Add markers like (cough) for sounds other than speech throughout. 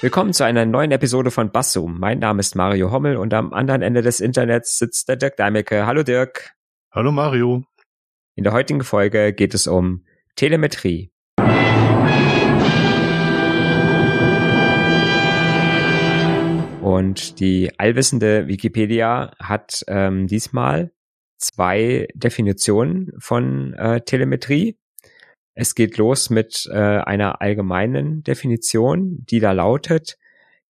Willkommen zu einer neuen Episode von Bassum. Mein Name ist Mario Hommel und am anderen Ende des Internets sitzt der Dirk Deimecke. Hallo Dirk. Hallo Mario. In der heutigen Folge geht es um Telemetrie. Und die allwissende Wikipedia hat ähm, diesmal zwei Definitionen von äh, Telemetrie. Es geht los mit äh, einer allgemeinen Definition, die da lautet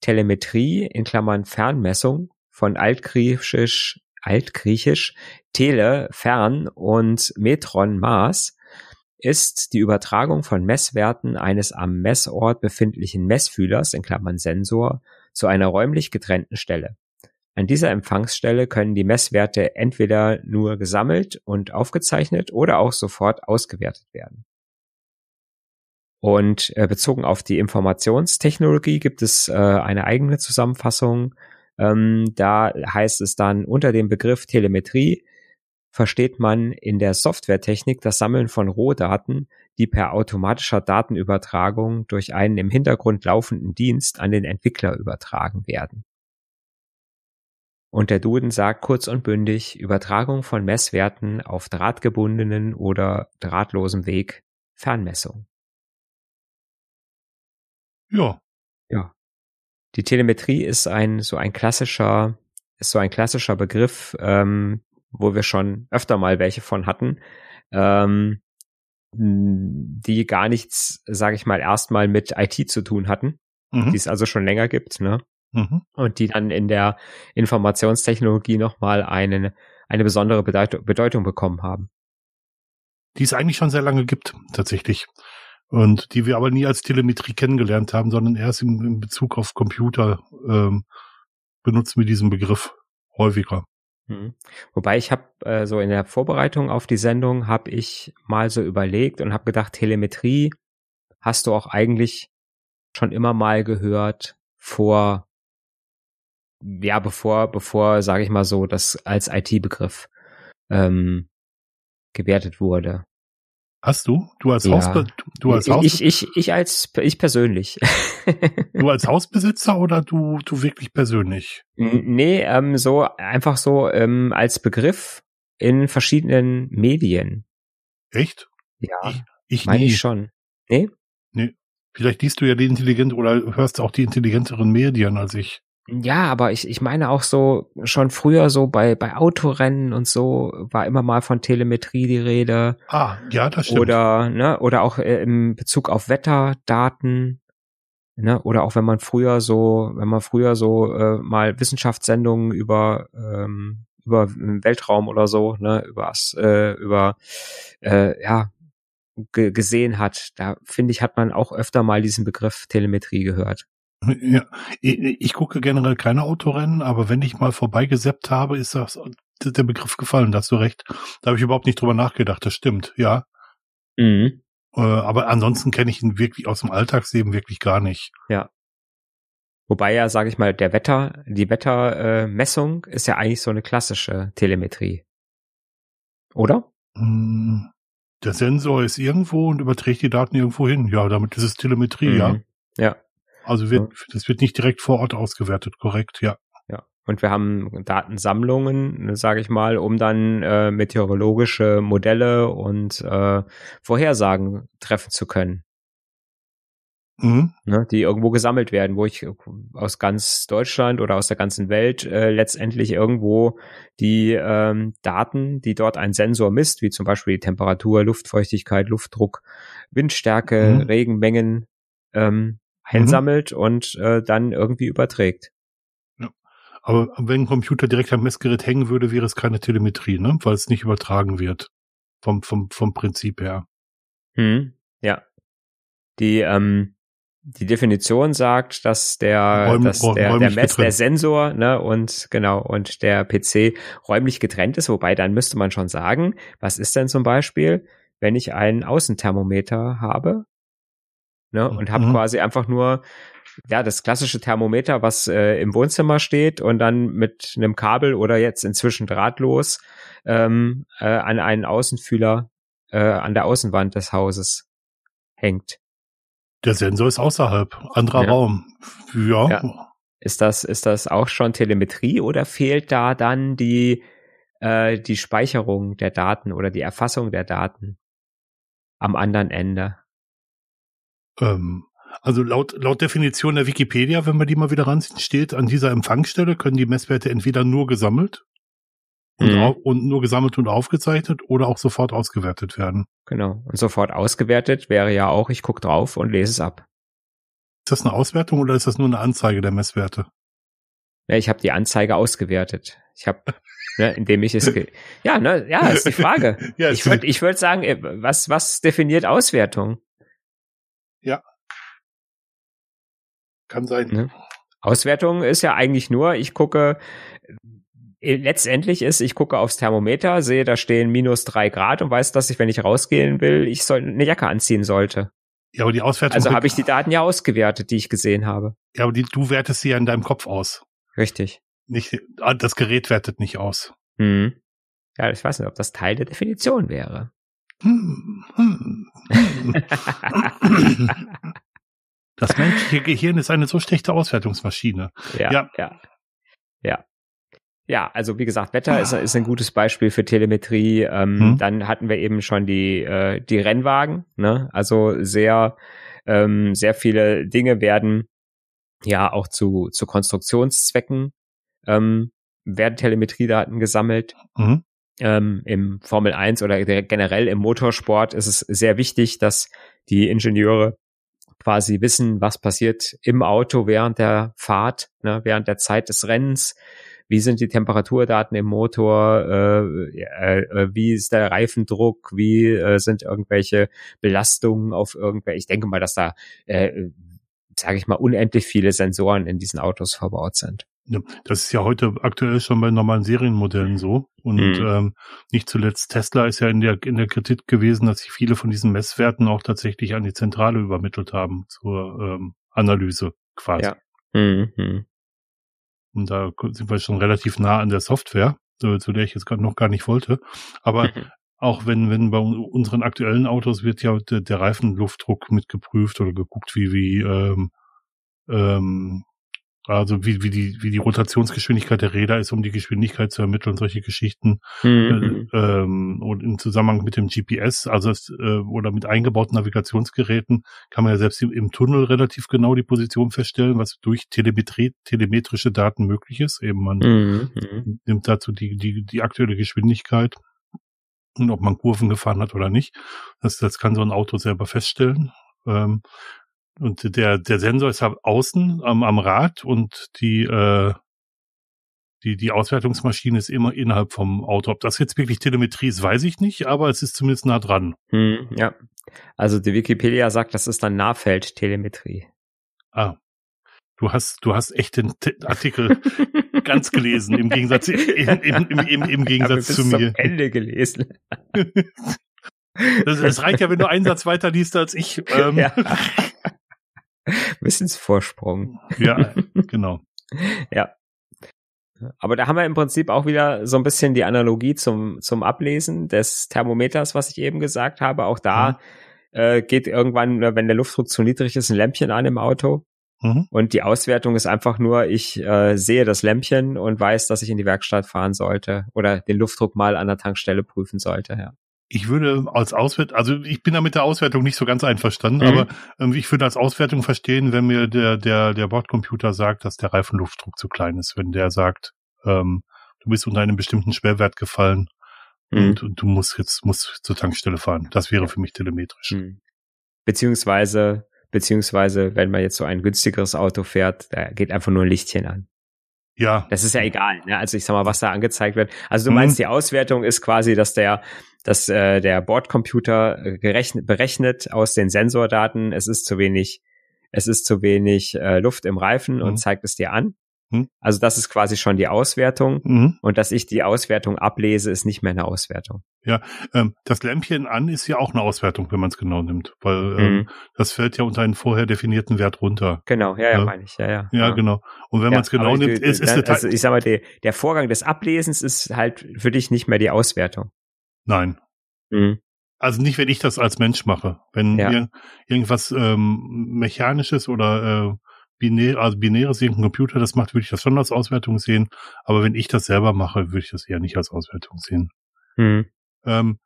Telemetrie in Klammern Fernmessung von altgriechisch altgriechisch Tele fern und Metron Maß ist die Übertragung von Messwerten eines am Messort befindlichen Messfühlers in Klammern Sensor zu einer räumlich getrennten Stelle. An dieser Empfangsstelle können die Messwerte entweder nur gesammelt und aufgezeichnet oder auch sofort ausgewertet werden. Und äh, bezogen auf die Informationstechnologie gibt es äh, eine eigene Zusammenfassung. Ähm, da heißt es dann unter dem Begriff Telemetrie versteht man in der Softwaretechnik das Sammeln von Rohdaten, die per automatischer Datenübertragung durch einen im Hintergrund laufenden Dienst an den Entwickler übertragen werden. Und der Duden sagt kurz und bündig Übertragung von Messwerten auf drahtgebundenen oder drahtlosem Weg Fernmessung. Ja. Ja. Die Telemetrie ist ein so ein klassischer ist so ein klassischer Begriff, ähm, wo wir schon öfter mal welche von hatten, ähm, die gar nichts, sage ich mal, erstmal mit IT zu tun hatten, mhm. die es also schon länger gibt, ne? Mhm. Und die dann in der Informationstechnologie nochmal eine, eine besondere Bedeutung, Bedeutung bekommen haben. Die es eigentlich schon sehr lange gibt, tatsächlich und die wir aber nie als Telemetrie kennengelernt haben, sondern erst in, in Bezug auf Computer ähm, benutzen wir diesen Begriff häufiger. Hm. Wobei ich habe äh, so in der Vorbereitung auf die Sendung habe ich mal so überlegt und habe gedacht, Telemetrie hast du auch eigentlich schon immer mal gehört vor ja bevor bevor sage ich mal so das als IT-Begriff ähm, gewertet wurde. Hast du? Du als ja. Hausbe du als Haus ich, ich, ich als ich persönlich. du als (laughs) Hausbesitzer oder du du wirklich persönlich? Nee, ähm, so einfach so ähm, als Begriff in verschiedenen Medien. Echt? Ja. Ich, ich meine ich schon. Nee? Nee. Vielleicht liest du ja die intelligent oder hörst auch die intelligenteren Medien als ich. Ja, aber ich, ich meine auch so, schon früher so bei, bei Autorennen und so war immer mal von Telemetrie die Rede. Ah, ja, das stimmt. Oder, ne, oder auch äh, im Bezug auf Wetterdaten, ne, oder auch wenn man früher so, wenn man früher so äh, mal Wissenschaftssendungen über, ähm, über Weltraum oder so, ne, übers, äh, über, äh, ja, gesehen hat, da finde ich, hat man auch öfter mal diesen Begriff Telemetrie gehört. Ja, ich, gucke generell keine Autorennen, aber wenn ich mal vorbeigeseppt habe, ist das der Begriff gefallen, da hast du recht. Da habe ich überhaupt nicht drüber nachgedacht, das stimmt, ja. Mhm. Äh, aber ansonsten kenne ich ihn wirklich aus dem Alltagsleben wirklich gar nicht. Ja. Wobei ja, sage ich mal, der Wetter, die Wettermessung äh, ist ja eigentlich so eine klassische Telemetrie. Oder? Hm, der Sensor ist irgendwo und überträgt die Daten irgendwo hin. Ja, damit ist es Telemetrie, mhm. ja. Ja. Also wird, das wird nicht direkt vor Ort ausgewertet, korrekt, ja. Ja. Und wir haben Datensammlungen, sage ich mal, um dann äh, meteorologische Modelle und äh, Vorhersagen treffen zu können. Mhm. Ne, die irgendwo gesammelt werden, wo ich aus ganz Deutschland oder aus der ganzen Welt äh, letztendlich irgendwo die ähm, Daten, die dort ein Sensor misst, wie zum Beispiel die Temperatur, Luftfeuchtigkeit, Luftdruck, Windstärke, mhm. Regenmengen, ähm, einsammelt mhm. und äh, dann irgendwie überträgt. Ja. Aber wenn ein Computer direkt am Messgerät hängen würde, wäre es keine Telemetrie, ne? Weil es nicht übertragen wird. Vom, vom, vom Prinzip her. Hm, ja. Die, ähm, die Definition sagt, dass der, Räum, dass der, der Mess, getrennt. der Sensor, ne, und genau, und der PC räumlich getrennt ist, wobei dann müsste man schon sagen, was ist denn zum Beispiel, wenn ich einen Außenthermometer habe, ne? Und habe mhm. quasi einfach nur ja das klassische Thermometer, was äh, im Wohnzimmer steht und dann mit einem Kabel oder jetzt inzwischen drahtlos ähm, äh, an einen Außenfühler äh, an der Außenwand des Hauses hängt. Der Sensor ist außerhalb, anderer ja. Raum. Ja. ja. Ist das, ist das auch schon Telemetrie oder fehlt da dann die, äh, die Speicherung der Daten oder die Erfassung der Daten am anderen Ende? Ähm, also laut, laut Definition der Wikipedia, wenn wir die mal wieder ranziehen, steht, an dieser Empfangsstelle können die Messwerte entweder nur gesammelt und, mhm. und nur gesammelt und aufgezeichnet oder auch sofort ausgewertet werden. Genau. Und sofort ausgewertet wäre ja auch, ich gucke drauf und lese es ab. Ist das eine Auswertung oder ist das nur eine Anzeige der Messwerte? Ja, ich habe die Anzeige ausgewertet. Ich habe, ne, indem ich es, ja, ne, ja, ist die Frage. (laughs) ja, ich würde, ich würde sagen, äh, was, was definiert Auswertung? Ja, kann sein. Ne? Auswertung ist ja eigentlich nur, ich gucke, äh, letztendlich ist, ich gucke aufs Thermometer, sehe, da stehen minus drei Grad und weiß, dass ich, wenn ich rausgehen will, ich soll eine Jacke anziehen sollte. Ja, aber die Auswertung. Also habe ich die Daten ja ausgewertet, die ich gesehen habe. Ja, aber die, du wertest sie ja in deinem Kopf aus. Richtig. Nicht, ah, das Gerät wertet nicht aus. Hm. Ja, ich weiß nicht, ob das Teil der Definition wäre. Hm, hm, hm. das menschliche Gehirn ist eine so schlechte Auswertungsmaschine. Ja, ja. Ja. ja. Ja, also wie gesagt, Wetter ist, ist ein gutes Beispiel für Telemetrie. Ähm, hm. Dann hatten wir eben schon die, äh, die Rennwagen. Ne? Also sehr, ähm, sehr viele Dinge werden ja auch zu, zu Konstruktionszwecken ähm, werden Telemetriedaten gesammelt. Mhm. Ähm, Im Formel 1 oder generell im Motorsport ist es sehr wichtig, dass die Ingenieure quasi wissen, was passiert im Auto während der Fahrt, ne, während der Zeit des Rennens, wie sind die Temperaturdaten im Motor, äh, äh, wie ist der Reifendruck, wie äh, sind irgendwelche Belastungen auf irgendwelche, ich denke mal, dass da, äh, sage ich mal, unendlich viele Sensoren in diesen Autos verbaut sind. Das ist ja heute aktuell schon bei normalen Serienmodellen so. Und mhm. ähm, nicht zuletzt Tesla ist ja in der, in der Kritik gewesen, dass sie viele von diesen Messwerten auch tatsächlich an die Zentrale übermittelt haben zur ähm, Analyse quasi. Ja. Mhm. mhm. Und da sind wir schon relativ nah an der Software, zu der ich jetzt gerade noch gar nicht wollte. Aber mhm. auch wenn, wenn bei unseren aktuellen Autos wird ja der, der Reifenluftdruck mitgeprüft oder geguckt, wie, wie ähm, ähm, also wie, wie, die, wie die Rotationsgeschwindigkeit der Räder ist, um die Geschwindigkeit zu ermitteln, solche Geschichten. Mhm. Äh, ähm, und im Zusammenhang mit dem GPS, also es, äh, oder mit eingebauten Navigationsgeräten, kann man ja selbst im, im, Tunnel relativ genau die Position feststellen, was durch Telemetrie, telemetrische Daten möglich ist. Eben man mhm. mhm. nimmt dazu die, die, die aktuelle Geschwindigkeit und ob man Kurven gefahren hat oder nicht. Das, das kann so ein Auto selber feststellen. Ähm, und der, der Sensor ist außen am, am Rad und die, äh, die, die Auswertungsmaschine ist immer innerhalb vom Auto. Ob das jetzt wirklich Telemetrie ist, weiß ich nicht, aber es ist zumindest nah dran. Hm, ja. Also die Wikipedia sagt, das ist dann Nahfeldtelemetrie. Ah. Du hast, du hast echt den T Artikel (laughs) ganz gelesen, im Gegensatz, im, im, im, im, im Gegensatz zu mir. Zum Ende gelesen. (laughs) Das reicht ja, wenn du einen Satz weiter liest als ich. (laughs) Ähm. Ja. (laughs) Wissensvorsprung. Ja, (laughs) genau. ja. Aber da haben wir im Prinzip auch wieder so ein bisschen die Analogie zum, zum Ablesen des Thermometers, was ich eben gesagt habe. Auch da mhm. äh, geht irgendwann, wenn der Luftdruck zu niedrig ist, ein Lämpchen an im Auto. Mhm. Und die Auswertung ist einfach nur, ich äh, sehe das Lämpchen und weiß, dass ich in die Werkstatt fahren sollte oder den Luftdruck mal an der Tankstelle prüfen sollte. Ja ich würde als Auswertung, also ich bin da mit der Auswertung nicht so ganz einverstanden, mhm. aber ähm, ich würde als Auswertung verstehen, wenn mir der, der, der Bordcomputer sagt, dass der Reifenluftdruck zu klein ist, wenn der sagt, ähm, du bist unter einem bestimmten Schwerwert gefallen mhm. und, und, du musst jetzt musst zur Tankstelle fahren. Das wäre für mich telemetrisch. Mhm. Beziehungsweise, beziehungsweise, wenn man jetzt so ein günstigeres Auto fährt, da geht einfach nur ein Lichtchen an. Ja. Das ist ja egal. Ne? Also ich sag mal, was da angezeigt wird. Also du meinst, mhm. die Auswertung ist quasi, dass der, dass äh, der Bordcomputer äh, gerechnet, berechnet aus den Sensordaten, es ist zu wenig, es ist zu wenig äh, Luft im Reifen mhm. und zeigt es dir an. Mhm. Also das ist quasi schon die Auswertung. Mhm. Und dass ich die Auswertung ablese, ist nicht mehr eine Auswertung. Ja, ähm, das Lämpchen an ist ja auch eine Auswertung, wenn man es genau nimmt, weil ähm, mhm. das fällt ja unter einen vorher definierten Wert runter. Genau, ja, ja, äh, meine ich, ja, ja. Ja, genau. Und wenn ja, man es genau nimmt, ist, ist dann, also ich sag mal, der, der Vorgang des Ablesens ist halt für dich nicht mehr die Auswertung. Nein. Mhm. Also nicht, wenn ich das als Mensch mache. Wenn ja. ir irgendwas ähm, Mechanisches oder äh, binär, also binäres irgendein Computer das macht, würde ich das schon als Auswertung sehen. Aber wenn ich das selber mache, würde ich das eher nicht als Auswertung sehen. Mhm. Ähm,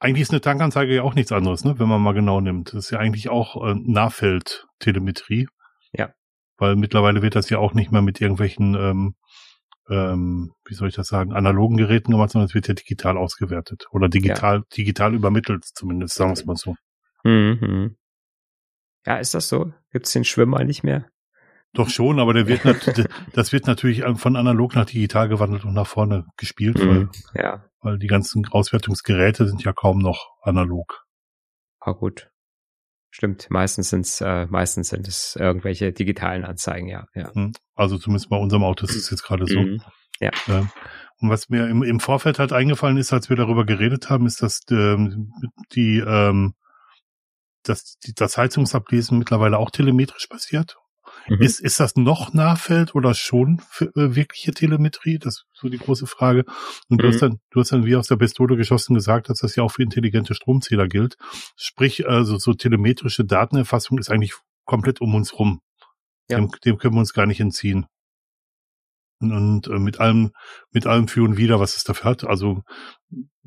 eigentlich ist eine Tankanzeige ja auch nichts anderes, ne? wenn man mal genau nimmt. Das ist ja eigentlich auch äh, Nahfeldtelemetrie. Ja. Weil mittlerweile wird das ja auch nicht mehr mit irgendwelchen, ähm, ähm, wie soll ich das sagen, analogen Geräten gemacht, sondern es wird ja digital ausgewertet. Oder digital, ja. digital übermittelt, zumindest, sagen wir es mal so. Mhm. Ja, ist das so? Gibt es den Schwimmer nicht mehr? Doch schon, aber der wird das wird natürlich von analog nach digital gewandelt und nach vorne gespielt, weil, mhm, ja. weil die ganzen Auswertungsgeräte sind ja kaum noch analog. Ah, gut. Stimmt, meistens sind's, äh, meistens sind es irgendwelche digitalen Anzeigen, ja. ja. Hm, also zumindest bei unserem Auto ist es jetzt gerade so. Mhm, ja. Und was mir im, im Vorfeld halt eingefallen ist, als wir darüber geredet haben, ist, dass ähm, die, ähm, dass die, das Heizungsablesen mittlerweile auch telemetrisch passiert. Mhm. Ist, ist das noch Nahfeld oder schon für, äh, wirkliche Telemetrie? Das ist so die große Frage. Und mhm. du hast dann, du hast dann wie aus der Pistole geschossen gesagt, dass das ja auch für intelligente Stromzähler gilt. Sprich, also so telemetrische Datenerfassung ist eigentlich komplett um uns rum. Ja. Dem, dem können wir uns gar nicht entziehen und äh, mit allem, mit allem für und wider, was es dafür hat. Also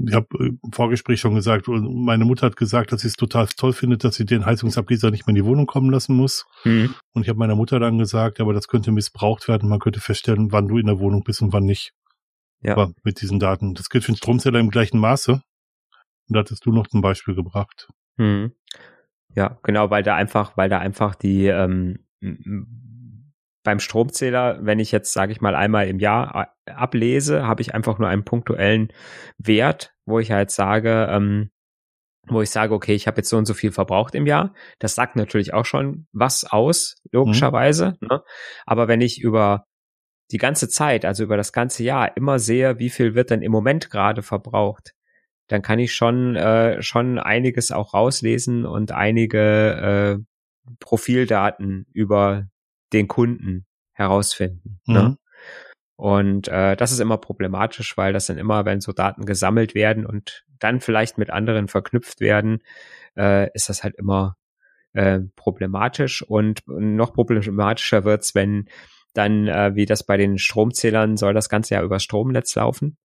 ich habe im Vorgespräch schon gesagt, meine Mutter hat gesagt, dass sie es total toll findet, dass sie den Heizungsableser nicht mehr in die Wohnung kommen lassen muss. Mhm. Und ich habe meiner Mutter dann gesagt, aber das könnte missbraucht werden. Man könnte feststellen, wann du in der Wohnung bist und wann nicht. Ja. Aber mit diesen Daten. Das gilt für den Stromzähler im gleichen Maße. Und da hattest du noch ein Beispiel gebracht. Mhm. Ja, genau, weil da einfach, weil da einfach die ähm, beim Stromzähler, wenn ich jetzt, sage ich mal, einmal im Jahr äh, ablese, habe ich einfach nur einen punktuellen Wert, wo ich halt sage, ähm, wo ich sage, okay, ich habe jetzt so und so viel verbraucht im Jahr. Das sagt natürlich auch schon was aus, logischerweise. Mhm. Ne? Aber wenn ich über die ganze Zeit, also über das ganze Jahr, immer sehe, wie viel wird denn im Moment gerade verbraucht, dann kann ich schon äh, schon einiges auch rauslesen und einige äh, Profildaten über den Kunden herausfinden. Ne? Mhm. Ne? Und äh, das ist immer problematisch, weil das dann immer, wenn so Daten gesammelt werden und dann vielleicht mit anderen verknüpft werden, äh, ist das halt immer äh, problematisch. Und noch problematischer wird's, wenn dann, äh, wie das bei den Stromzählern, soll das Ganze ja über Stromnetz laufen.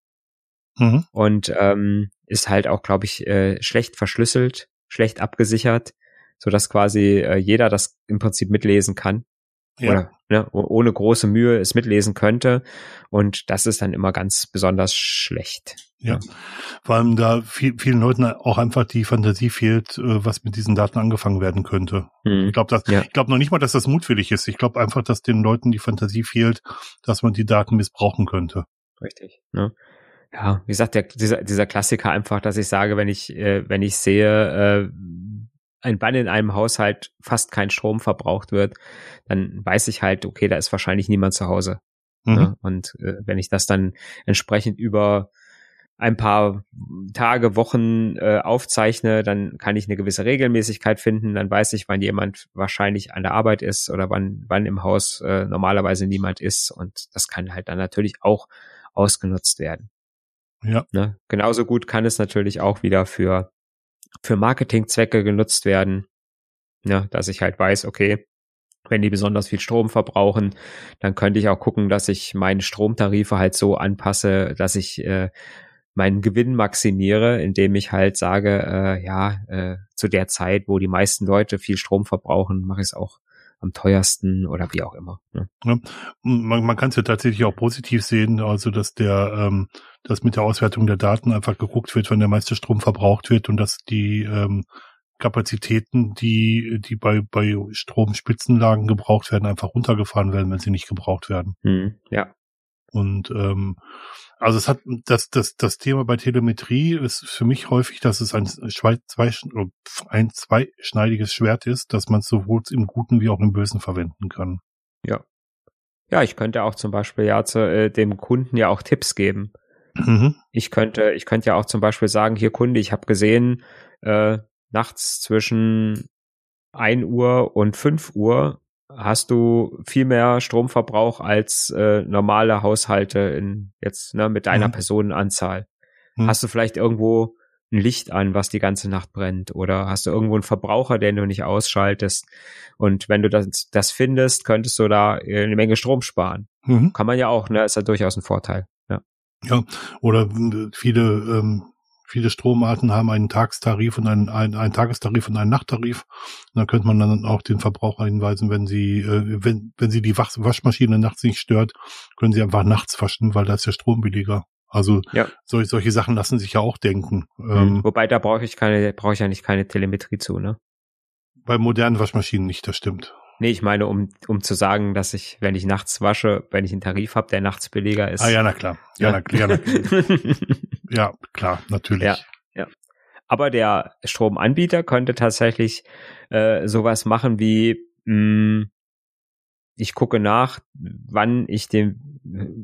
Mhm. Und ähm, ist halt auch, glaube ich, äh, schlecht verschlüsselt, schlecht abgesichert, so dass quasi äh, jeder das im Prinzip mitlesen kann ja. oder ne, ohne große Mühe es mitlesen könnte. Und das ist dann immer ganz besonders schlecht. Ja, ja. vor allem da viel, vielen Leuten auch einfach die Fantasie fehlt, äh, was mit diesen Daten angefangen werden könnte. Mhm. Ich glaube, ja. ich glaube noch nicht mal, dass das mutwillig ist. Ich glaube einfach, dass den Leuten die Fantasie fehlt, dass man die Daten missbrauchen könnte. Richtig. Ne? Ja, wie gesagt, der, dieser, dieser Klassiker einfach, dass ich sage, wenn ich, äh, wenn ich sehe, äh, ein wann in einem Haushalt fast kein Strom verbraucht wird, dann weiß ich halt, okay, da ist wahrscheinlich niemand zu Hause. Mhm. Ne? Und äh, wenn ich das dann entsprechend über ein paar Tage, Wochen äh, aufzeichne, dann kann ich eine gewisse Regelmäßigkeit finden, dann weiß ich, wann jemand wahrscheinlich an der Arbeit ist oder wann, wann im Haus äh, normalerweise niemand ist und das kann halt dann natürlich auch ausgenutzt werden. Ja. Ne? Genauso gut kann es natürlich auch wieder für für Marketingzwecke genutzt werden. Ja, dass ich halt weiß, okay, wenn die besonders viel Strom verbrauchen, dann könnte ich auch gucken, dass ich meine Stromtarife halt so anpasse, dass ich äh, meinen Gewinn maximiere, indem ich halt sage, äh, ja, äh, zu der Zeit, wo die meisten Leute viel Strom verbrauchen, mache ich es auch am teuersten oder wie auch immer. Ne? Ja, man, man kann es ja tatsächlich auch positiv sehen, also dass der, ähm, dass mit der Auswertung der Daten einfach geguckt wird, wann der meiste Strom verbraucht wird und dass die ähm, Kapazitäten, die, die bei, bei Stromspitzenlagen gebraucht werden, einfach runtergefahren werden, wenn sie nicht gebraucht werden. Hm, ja. Und ähm, also es hat das, das, das Thema bei Telemetrie ist für mich häufig, dass es ein, zwei, ein zweischneidiges Schwert ist, dass man es sowohl im Guten wie auch im Bösen verwenden kann. Ja. Ja, ich könnte auch zum Beispiel ja zu äh, dem Kunden ja auch Tipps geben. Mhm. Ich könnte, ich könnte ja auch zum Beispiel sagen, hier Kunde, ich habe gesehen, äh, nachts zwischen ein Uhr und fünf Uhr hast du viel mehr Stromverbrauch als äh, normale Haushalte in jetzt ne, mit deiner mhm. Personenanzahl. Mhm. Hast du vielleicht irgendwo ein Licht an, was die ganze Nacht brennt? Oder hast du irgendwo einen Verbraucher, den du nicht ausschaltest? Und wenn du das, das findest, könntest du da eine Menge Strom sparen. Mhm. Kann man ja auch, ne? Ist ja durchaus ein Vorteil. Ja. Oder äh, viele ähm, Viele Stromarten haben einen Tagstarif und einen, einen, einen Tagestarif und einen Nachttarif. Und da könnte man dann auch den Verbraucher hinweisen, wenn sie, äh, wenn, wenn sie die Waschmaschine nachts nicht stört, können sie einfach nachts waschen, weil da ist der Strom billiger. Also ja. solche, solche Sachen lassen sich ja auch denken. Mhm. Ähm, Wobei da brauche ich keine, brauche ich ja nicht keine Telemetrie zu, ne? Bei modernen Waschmaschinen nicht, das stimmt. Nee, ich meine, um, um zu sagen, dass ich, wenn ich nachts wasche, wenn ich einen Tarif habe, der nachts billiger ist. Ah ja, na klar. Ja, ja. Na, ja, na, (laughs) ja klar, natürlich. Ja, ja. Aber der Stromanbieter könnte tatsächlich äh, sowas machen wie, mh, hm, ich gucke nach, wann ich den,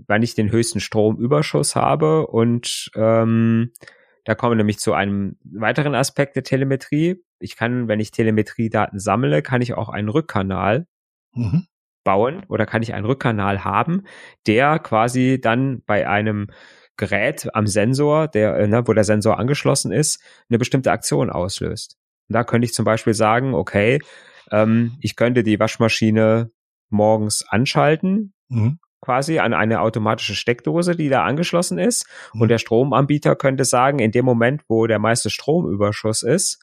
wann ich den höchsten Stromüberschuss habe und ähm, da kommen wir nämlich zu einem weiteren Aspekt der Telemetrie. Ich kann, wenn ich Telemetriedaten sammle, kann ich auch einen Rückkanal mhm. bauen oder kann ich einen Rückkanal haben, der quasi dann bei einem Gerät am Sensor, der, äh, ne, wo der Sensor angeschlossen ist, eine bestimmte Aktion auslöst. Und da könnte ich zum Beispiel sagen, okay, ähm, ich könnte die Waschmaschine morgens anschalten, mhm quasi an eine automatische Steckdose, die da angeschlossen ist. Und mhm. der Stromanbieter könnte sagen, in dem Moment, wo der meiste Stromüberschuss ist,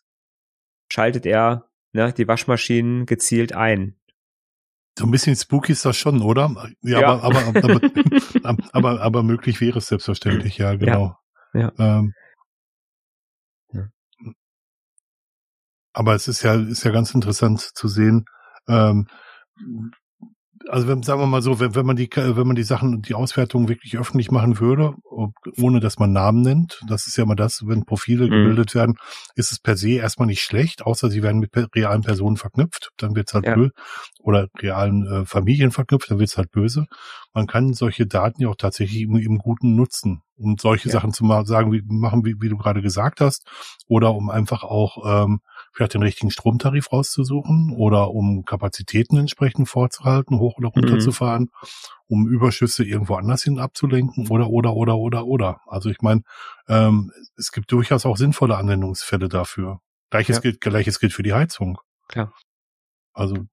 schaltet er ne, die Waschmaschinen gezielt ein. So ein bisschen spooky ist das schon, oder? Ja, ja. Aber, aber, aber, (laughs) aber, aber, möglich wäre es selbstverständlich, ja, genau. Ja. ja. Ähm, ja. Aber es ist ja, ist ja ganz interessant zu sehen, ähm, also wenn, sagen wir mal so, wenn, wenn man die, wenn man die Sachen, die Auswertung wirklich öffentlich machen würde, ohne dass man Namen nennt, das ist ja mal das, wenn Profile mhm. gebildet werden, ist es per se erstmal nicht schlecht, außer sie werden mit realen Personen verknüpft, dann wird's halt ja. böse, oder realen äh, Familien verknüpft, dann wird's halt böse. Man kann solche Daten ja auch tatsächlich im, im Guten nutzen, um solche ja. Sachen zu sagen, wie, machen, wie, wie du gerade gesagt hast, oder um einfach auch ähm, vielleicht den richtigen Stromtarif rauszusuchen oder um Kapazitäten entsprechend vorzuhalten, hoch oder runter mhm. zu fahren, um Überschüsse irgendwo anders hin abzulenken oder oder oder oder oder. Also ich meine, ähm, es gibt durchaus auch sinnvolle Anwendungsfälle dafür. Gleiches ja. gilt, gleiches gilt für die Heizung. Klar. Also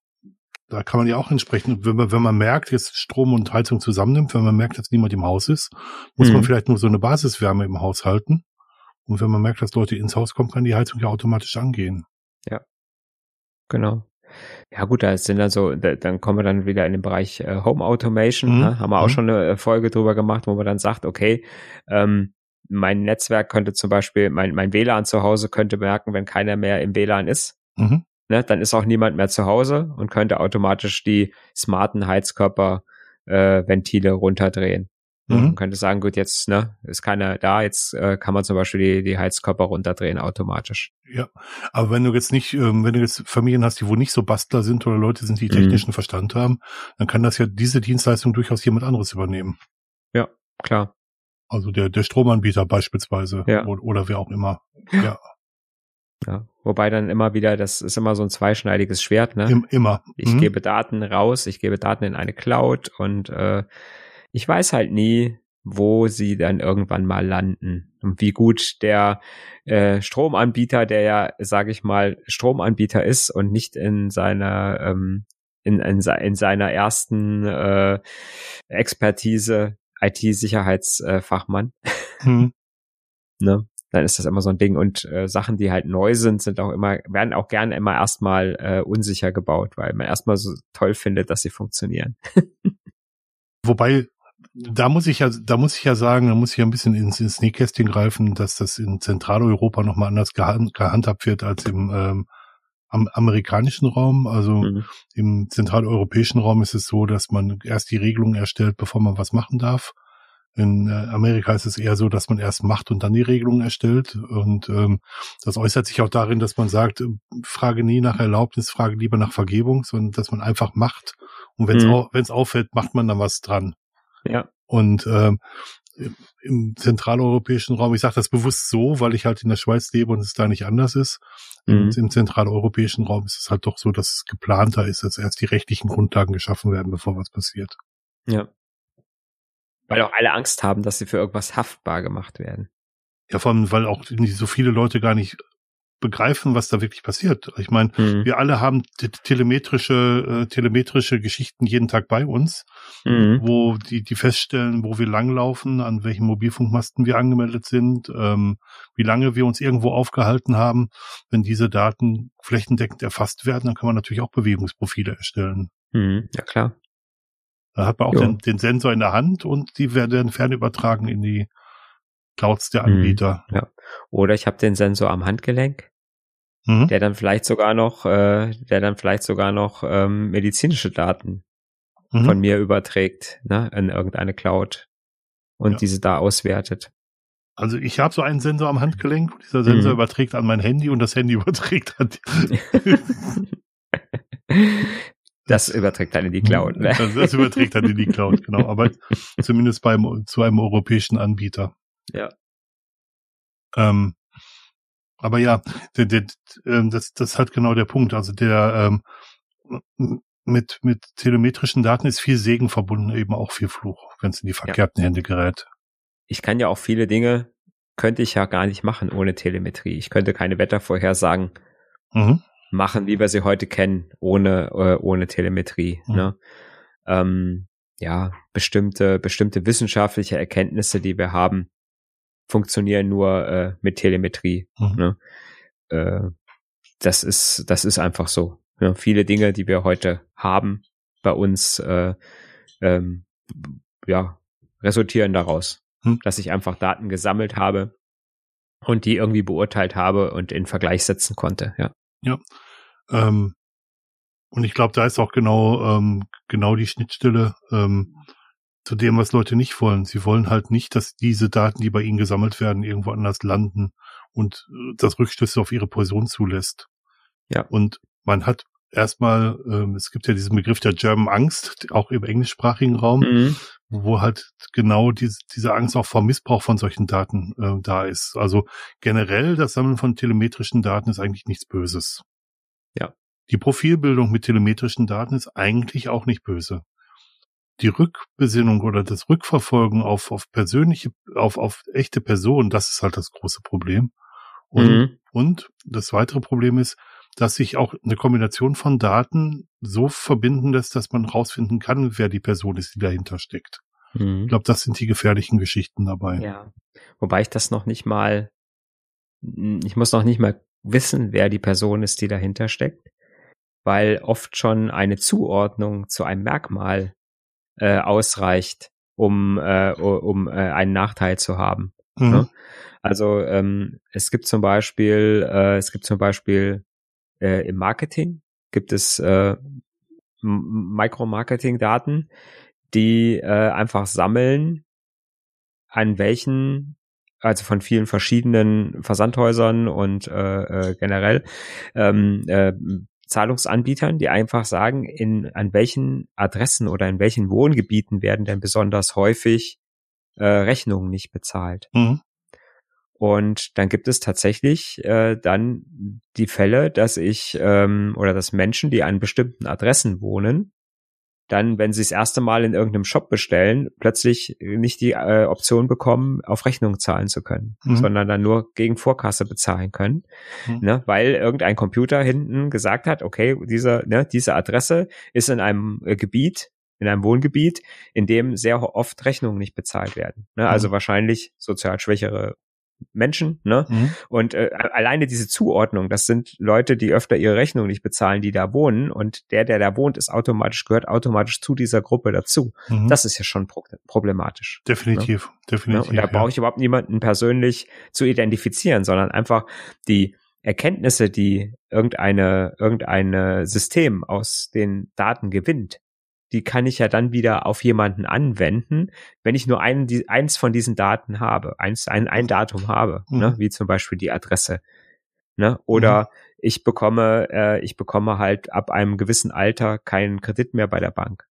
da kann man ja auch entsprechend, wenn man, wenn man merkt, jetzt Strom und Heizung zusammennimmt, wenn man merkt, dass niemand im Haus ist, muss mhm. man vielleicht nur so eine Basiswärme im Haus halten und wenn man merkt, dass Leute ins Haus kommen, kann die Heizung ja automatisch angehen. Ja. Genau. Ja gut, da sind dann so, da, dann kommen wir dann wieder in den Bereich äh, Home Automation. Mhm. Ne? Haben wir auch mhm. schon eine äh, Folge drüber gemacht, wo man dann sagt, okay, ähm, mein Netzwerk könnte zum Beispiel, mein, mein WLAN zu Hause könnte merken, wenn keiner mehr im WLAN ist. Mhm. Ne, dann ist auch niemand mehr zu Hause und könnte automatisch die smarten Heizkörper äh, Ventile runterdrehen. Mhm. Man könnte sagen, gut, jetzt ne, ist keiner da, jetzt äh, kann man zum Beispiel die, die Heizkörper runterdrehen automatisch. Ja, aber wenn du jetzt nicht, ähm, wenn du jetzt Familien hast, die wo nicht so Bastler sind oder Leute sind, die mhm. technischen mhm. Verstand haben, dann kann das ja diese Dienstleistung durchaus jemand anderes übernehmen. Ja, klar. Also der, der Stromanbieter beispielsweise ja. oder, oder wer auch immer. (laughs) Ja. Ja, wobei dann immer wieder, das ist immer so ein zweischneidiges Schwert, ne? Im, immer. Ich mhm. gebe Daten raus, ich gebe Daten in eine Cloud und äh, ich weiß halt nie, wo sie dann irgendwann mal landen und wie gut der äh, Stromanbieter, der ja, sage ich mal, Stromanbieter ist und nicht in seiner ähm, in, in, in seiner ersten äh, Expertise IT-Sicherheitsfachmann. Hm. (laughs) ne? Dann ist das immer so ein Ding und äh, Sachen, die halt neu sind, sind auch immer werden auch gerne immer erstmal äh, unsicher gebaut, weil man erstmal so toll findet, dass sie funktionieren. (laughs) Wobei da muss ich ja, da muss ich ja sagen, da muss ich ja ein bisschen ins, ins Nähkästchen greifen, dass das in Zentraleuropa nochmal anders gehand, gehandhabt wird als im ähm, am amerikanischen Raum. Also mhm. im zentraleuropäischen Raum ist es so, dass man erst die Regelungen erstellt, bevor man was machen darf. In äh, Amerika ist es eher so, dass man erst macht und dann die Regelungen erstellt. Und ähm, das äußert sich auch darin, dass man sagt, äh, frage nie nach Erlaubnis, frage lieber nach Vergebung, sondern dass man einfach macht. Und wenn es mhm. auffällt, macht man dann was dran. Ja. Und ähm, im zentraleuropäischen Raum, ich sage das bewusst so, weil ich halt in der Schweiz lebe und es da nicht anders ist. Mhm. Im zentraleuropäischen Raum ist es halt doch so, dass es geplanter ist, dass erst die rechtlichen Grundlagen geschaffen werden, bevor was passiert. Ja. Weil auch alle Angst haben, dass sie für irgendwas haftbar gemacht werden. Ja, vor allem, weil auch so viele Leute gar nicht begreifen, was da wirklich passiert. Ich meine, mhm. wir alle haben telemetrische, äh, telemetrische Geschichten jeden Tag bei uns, mhm. wo die, die feststellen, wo wir langlaufen, an welchen Mobilfunkmasten wir angemeldet sind, ähm, wie lange wir uns irgendwo aufgehalten haben. Wenn diese Daten flächendeckend erfasst werden, dann kann man natürlich auch Bewegungsprofile erstellen. Mhm. Ja, klar. Da hat man auch den, den, Sensor in der Hand und die werden fernübertragen in die Clouds der mhm. Anbieter. Ja. Oder ich habe den Sensor am Handgelenk, mhm. der dann vielleicht sogar noch, äh, der dann vielleicht sogar noch ähm, medizinische Daten mhm. von mir überträgt, ne, in irgendeine Cloud und ja. diese da auswertet. Also ich habe so einen Sensor am Handgelenk, dieser Sensor mhm. überträgt an mein Handy und das Handy (laughs) überträgt an (laughs) Das überträgt dann in die Cloud. Ne? Das, das überträgt dann in die Cloud, genau. Aber (laughs) zumindest beim zu einem europäischen Anbieter. Ja. Ähm, aber ja, der, der, ähm, das, das hat genau der Punkt. Also der ähm, mit, mit telemetrischen Daten ist viel Segen verbunden, eben auch viel Fluch, wenn es in die verkehrten ja. Hände gerät. Ich kann ja auch viele Dinge, könnte ich ja gar nicht machen ohne Telemetrie. Ich könnte keine Wettervorhersagen mhm. machen, wie wir sie heute kennen, ohne, äh, ohne Telemetrie. Mhm. Ne? Ähm, ja, bestimmte, bestimmte wissenschaftliche Erkenntnisse, die wir haben, funktionieren nur äh, mit Telemetrie. Mhm. Ne? Äh, das ist, das ist einfach so. Ja, viele Dinge, die wir heute haben bei uns, äh, ähm, ja, resultieren daraus, mhm. dass ich einfach Daten gesammelt habe und die irgendwie beurteilt habe und in Vergleich setzen konnte. Ja. Ja. Ähm, und ich glaube, da ist auch genau ähm, genau die Schnittstelle. Ähm, zu dem, was Leute nicht wollen. Sie wollen halt nicht, dass diese Daten, die bei ihnen gesammelt werden, irgendwo anders landen und äh, das Rückschlüsse auf ihre Person zulässt. Ja. Und man hat erstmal, ähm, es gibt ja diesen Begriff der German Angst, auch im englischsprachigen Raum, mhm. wo halt genau diese, diese Angst auch vor Missbrauch von solchen Daten äh, da ist. Also generell das Sammeln von telemetrischen Daten ist eigentlich nichts Böses. Ja. Die Profilbildung mit telemetrischen Daten ist eigentlich auch nicht böse die Rückbesinnung oder das Rückverfolgen auf, auf persönliche, auf, auf echte Personen, das ist halt das große Problem. Und, mhm. und das weitere Problem ist, dass sich auch eine Kombination von Daten so verbinden lässt, dass man rausfinden kann, wer die Person ist, die dahinter steckt. Mhm. Ich glaube, das sind die gefährlichen Geschichten dabei. Ja. Wobei ich das noch nicht mal, ich muss noch nicht mal wissen, wer die Person ist, die dahinter steckt, weil oft schon eine Zuordnung zu einem Merkmal äh, ausreicht, um, äh, um äh, einen Nachteil zu haben. Mhm. Ne? Also ähm, es gibt zum Beispiel, äh, es gibt zum Beispiel äh, im Marketing gibt es äh, Micromarketing-Daten, die äh, einfach sammeln, an welchen also von vielen verschiedenen Versandhäusern und äh, äh, generell ähm, äh, Zahlungsanbietern, die einfach sagen, in, an welchen Adressen oder in welchen Wohngebieten werden denn besonders häufig äh, Rechnungen nicht bezahlt. Mhm. Und dann gibt es tatsächlich äh, dann die Fälle, dass ich ähm, oder dass Menschen, die an bestimmten Adressen wohnen, dann, wenn sie das erste Mal in irgendeinem Shop bestellen, plötzlich nicht die äh, Option bekommen, auf Rechnung zahlen zu können, mhm. sondern dann nur gegen Vorkasse bezahlen können, mhm. ne, weil irgendein Computer hinten gesagt hat, okay, diese, ne, diese Adresse ist in einem äh, Gebiet, in einem Wohngebiet, in dem sehr oft Rechnungen nicht bezahlt werden. Ne? Also mhm. wahrscheinlich sozial schwächere Menschen, ne? Mhm. Und äh, alleine diese Zuordnung, das sind Leute, die öfter ihre Rechnung nicht bezahlen, die da wohnen und der, der da wohnt, ist automatisch gehört automatisch zu dieser Gruppe dazu. Mhm. Das ist ja schon pro problematisch. Definitiv, ne? definitiv. Und da ja. brauche ich überhaupt niemanden persönlich zu identifizieren, sondern einfach die Erkenntnisse, die irgendeine irgendeine System aus den Daten gewinnt, die kann ich ja dann wieder auf jemanden anwenden, wenn ich nur einen, die, eins von diesen Daten habe, eins, ein, ein Datum habe, ne, mhm. ne, wie zum Beispiel die Adresse. Ne? Oder mhm. ich bekomme, äh, ich bekomme halt ab einem gewissen Alter keinen Kredit mehr bei der Bank.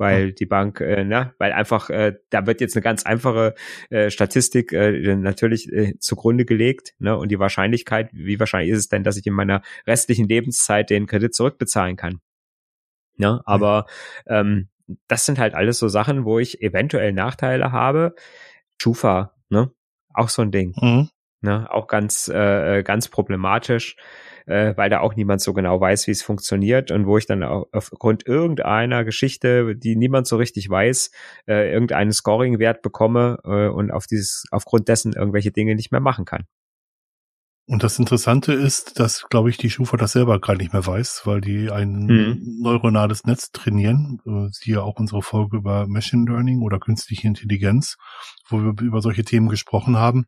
Weil mhm. die Bank, äh, ne, weil einfach, äh, da wird jetzt eine ganz einfache äh, Statistik äh, natürlich äh, zugrunde gelegt, ne? Und die Wahrscheinlichkeit, wie wahrscheinlich ist es denn, dass ich in meiner restlichen Lebenszeit den Kredit zurückbezahlen kann? Ne? Aber ähm, das sind halt alles so Sachen, wo ich eventuell Nachteile habe. Schufa, ne? auch so ein Ding. Mhm. Ne? Auch ganz, äh, ganz problematisch, äh, weil da auch niemand so genau weiß, wie es funktioniert und wo ich dann aufgrund irgendeiner Geschichte, die niemand so richtig weiß, äh, irgendeinen Scoring-Wert bekomme äh, und auf dieses, aufgrund dessen irgendwelche Dinge nicht mehr machen kann. Und das Interessante ist, dass, glaube ich, die Schufa das selber gar nicht mehr weiß, weil die ein mhm. neuronales Netz trainieren. Äh, siehe auch unsere Folge über Machine Learning oder künstliche Intelligenz, wo wir über solche Themen gesprochen haben,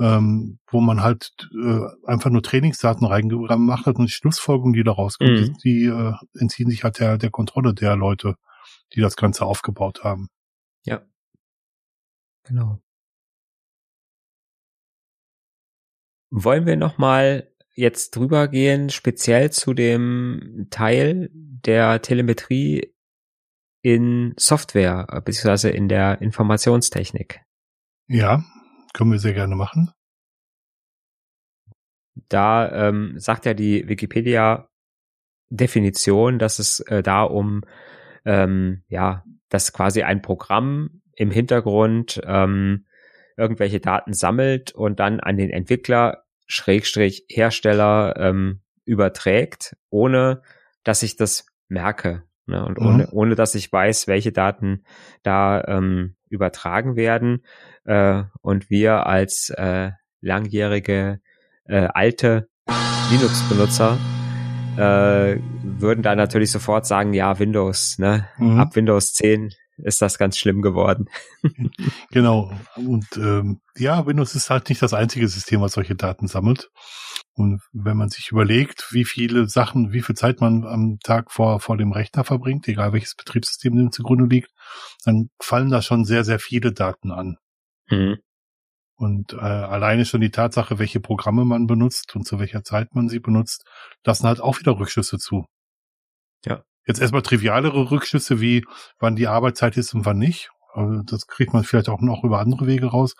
ähm, wo man halt äh, einfach nur Trainingsdaten reingemacht hat und die Schlussfolgerungen, die da rauskommen, mhm. die, die äh, entziehen sich halt der, der Kontrolle der Leute, die das Ganze aufgebaut haben. Ja. Genau. Wollen wir noch mal jetzt drüber gehen, speziell zu dem Teil der Telemetrie in Software, beziehungsweise in der Informationstechnik? Ja, können wir sehr gerne machen. Da ähm, sagt ja die Wikipedia Definition, dass es äh, da um ähm, ja, dass quasi ein Programm im Hintergrund ähm, irgendwelche Daten sammelt und dann an den Entwickler Schrägstrich Hersteller ähm, überträgt, ohne dass ich das merke. Ne? Und mhm. ohne, ohne dass ich weiß, welche Daten da ähm, übertragen werden. Äh, und wir als äh, langjährige äh, alte Linux-Benutzer äh, würden da natürlich sofort sagen, ja, Windows, ne? Mhm. Ab Windows 10 ist das ganz schlimm geworden. (laughs) genau. Und ähm, ja, Windows ist halt nicht das einzige System, was solche Daten sammelt. Und wenn man sich überlegt, wie viele Sachen, wie viel Zeit man am Tag vor, vor dem Rechner verbringt, egal welches Betriebssystem dem zugrunde liegt, dann fallen da schon sehr, sehr viele Daten an. Mhm. Und äh, alleine schon die Tatsache, welche Programme man benutzt und zu welcher Zeit man sie benutzt, lassen halt auch wieder Rückschlüsse zu. Jetzt erstmal trivialere Rückschlüsse wie wann die Arbeitszeit ist und wann nicht. Also das kriegt man vielleicht auch noch über andere Wege raus.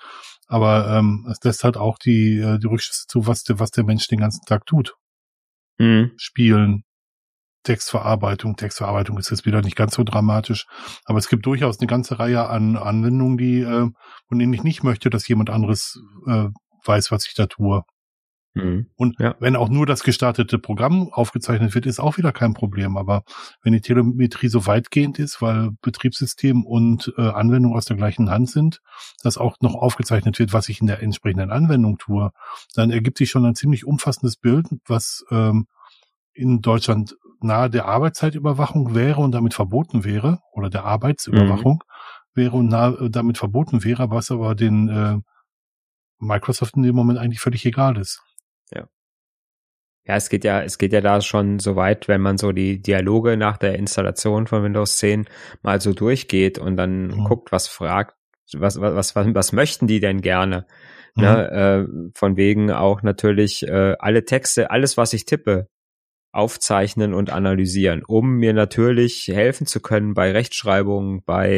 Aber ähm, es lässt halt auch die, äh, die Rückschlüsse zu, was der, was der Mensch den ganzen Tag tut. Mhm. Spielen, Textverarbeitung. Textverarbeitung ist jetzt wieder nicht ganz so dramatisch. Aber es gibt durchaus eine ganze Reihe an Anwendungen, die, äh, von denen ich nicht möchte, dass jemand anderes äh, weiß, was ich da tue. Mhm. Und ja. wenn auch nur das gestartete Programm aufgezeichnet wird, ist auch wieder kein Problem. Aber wenn die Telemetrie so weitgehend ist, weil Betriebssystem und äh, Anwendung aus der gleichen Hand sind, dass auch noch aufgezeichnet wird, was ich in der entsprechenden Anwendung tue, dann ergibt sich schon ein ziemlich umfassendes Bild, was ähm, in Deutschland nahe der Arbeitszeitüberwachung wäre und damit verboten wäre, oder der Arbeitsüberwachung mhm. wäre und nahe, äh, damit verboten wäre, was aber den äh, Microsoft in dem Moment eigentlich völlig egal ist. Ja. Es geht ja, es geht ja da schon so weit, wenn man so die Dialoge nach der Installation von Windows 10 mal so durchgeht und dann mhm. guckt, was fragt, was, was, was, was möchten die denn gerne? Ne, mhm. Ne, äh, von wegen auch natürlich äh, alle Texte, alles, was ich tippe, aufzeichnen und analysieren, um mir natürlich helfen zu können bei Rechtschreibung, bei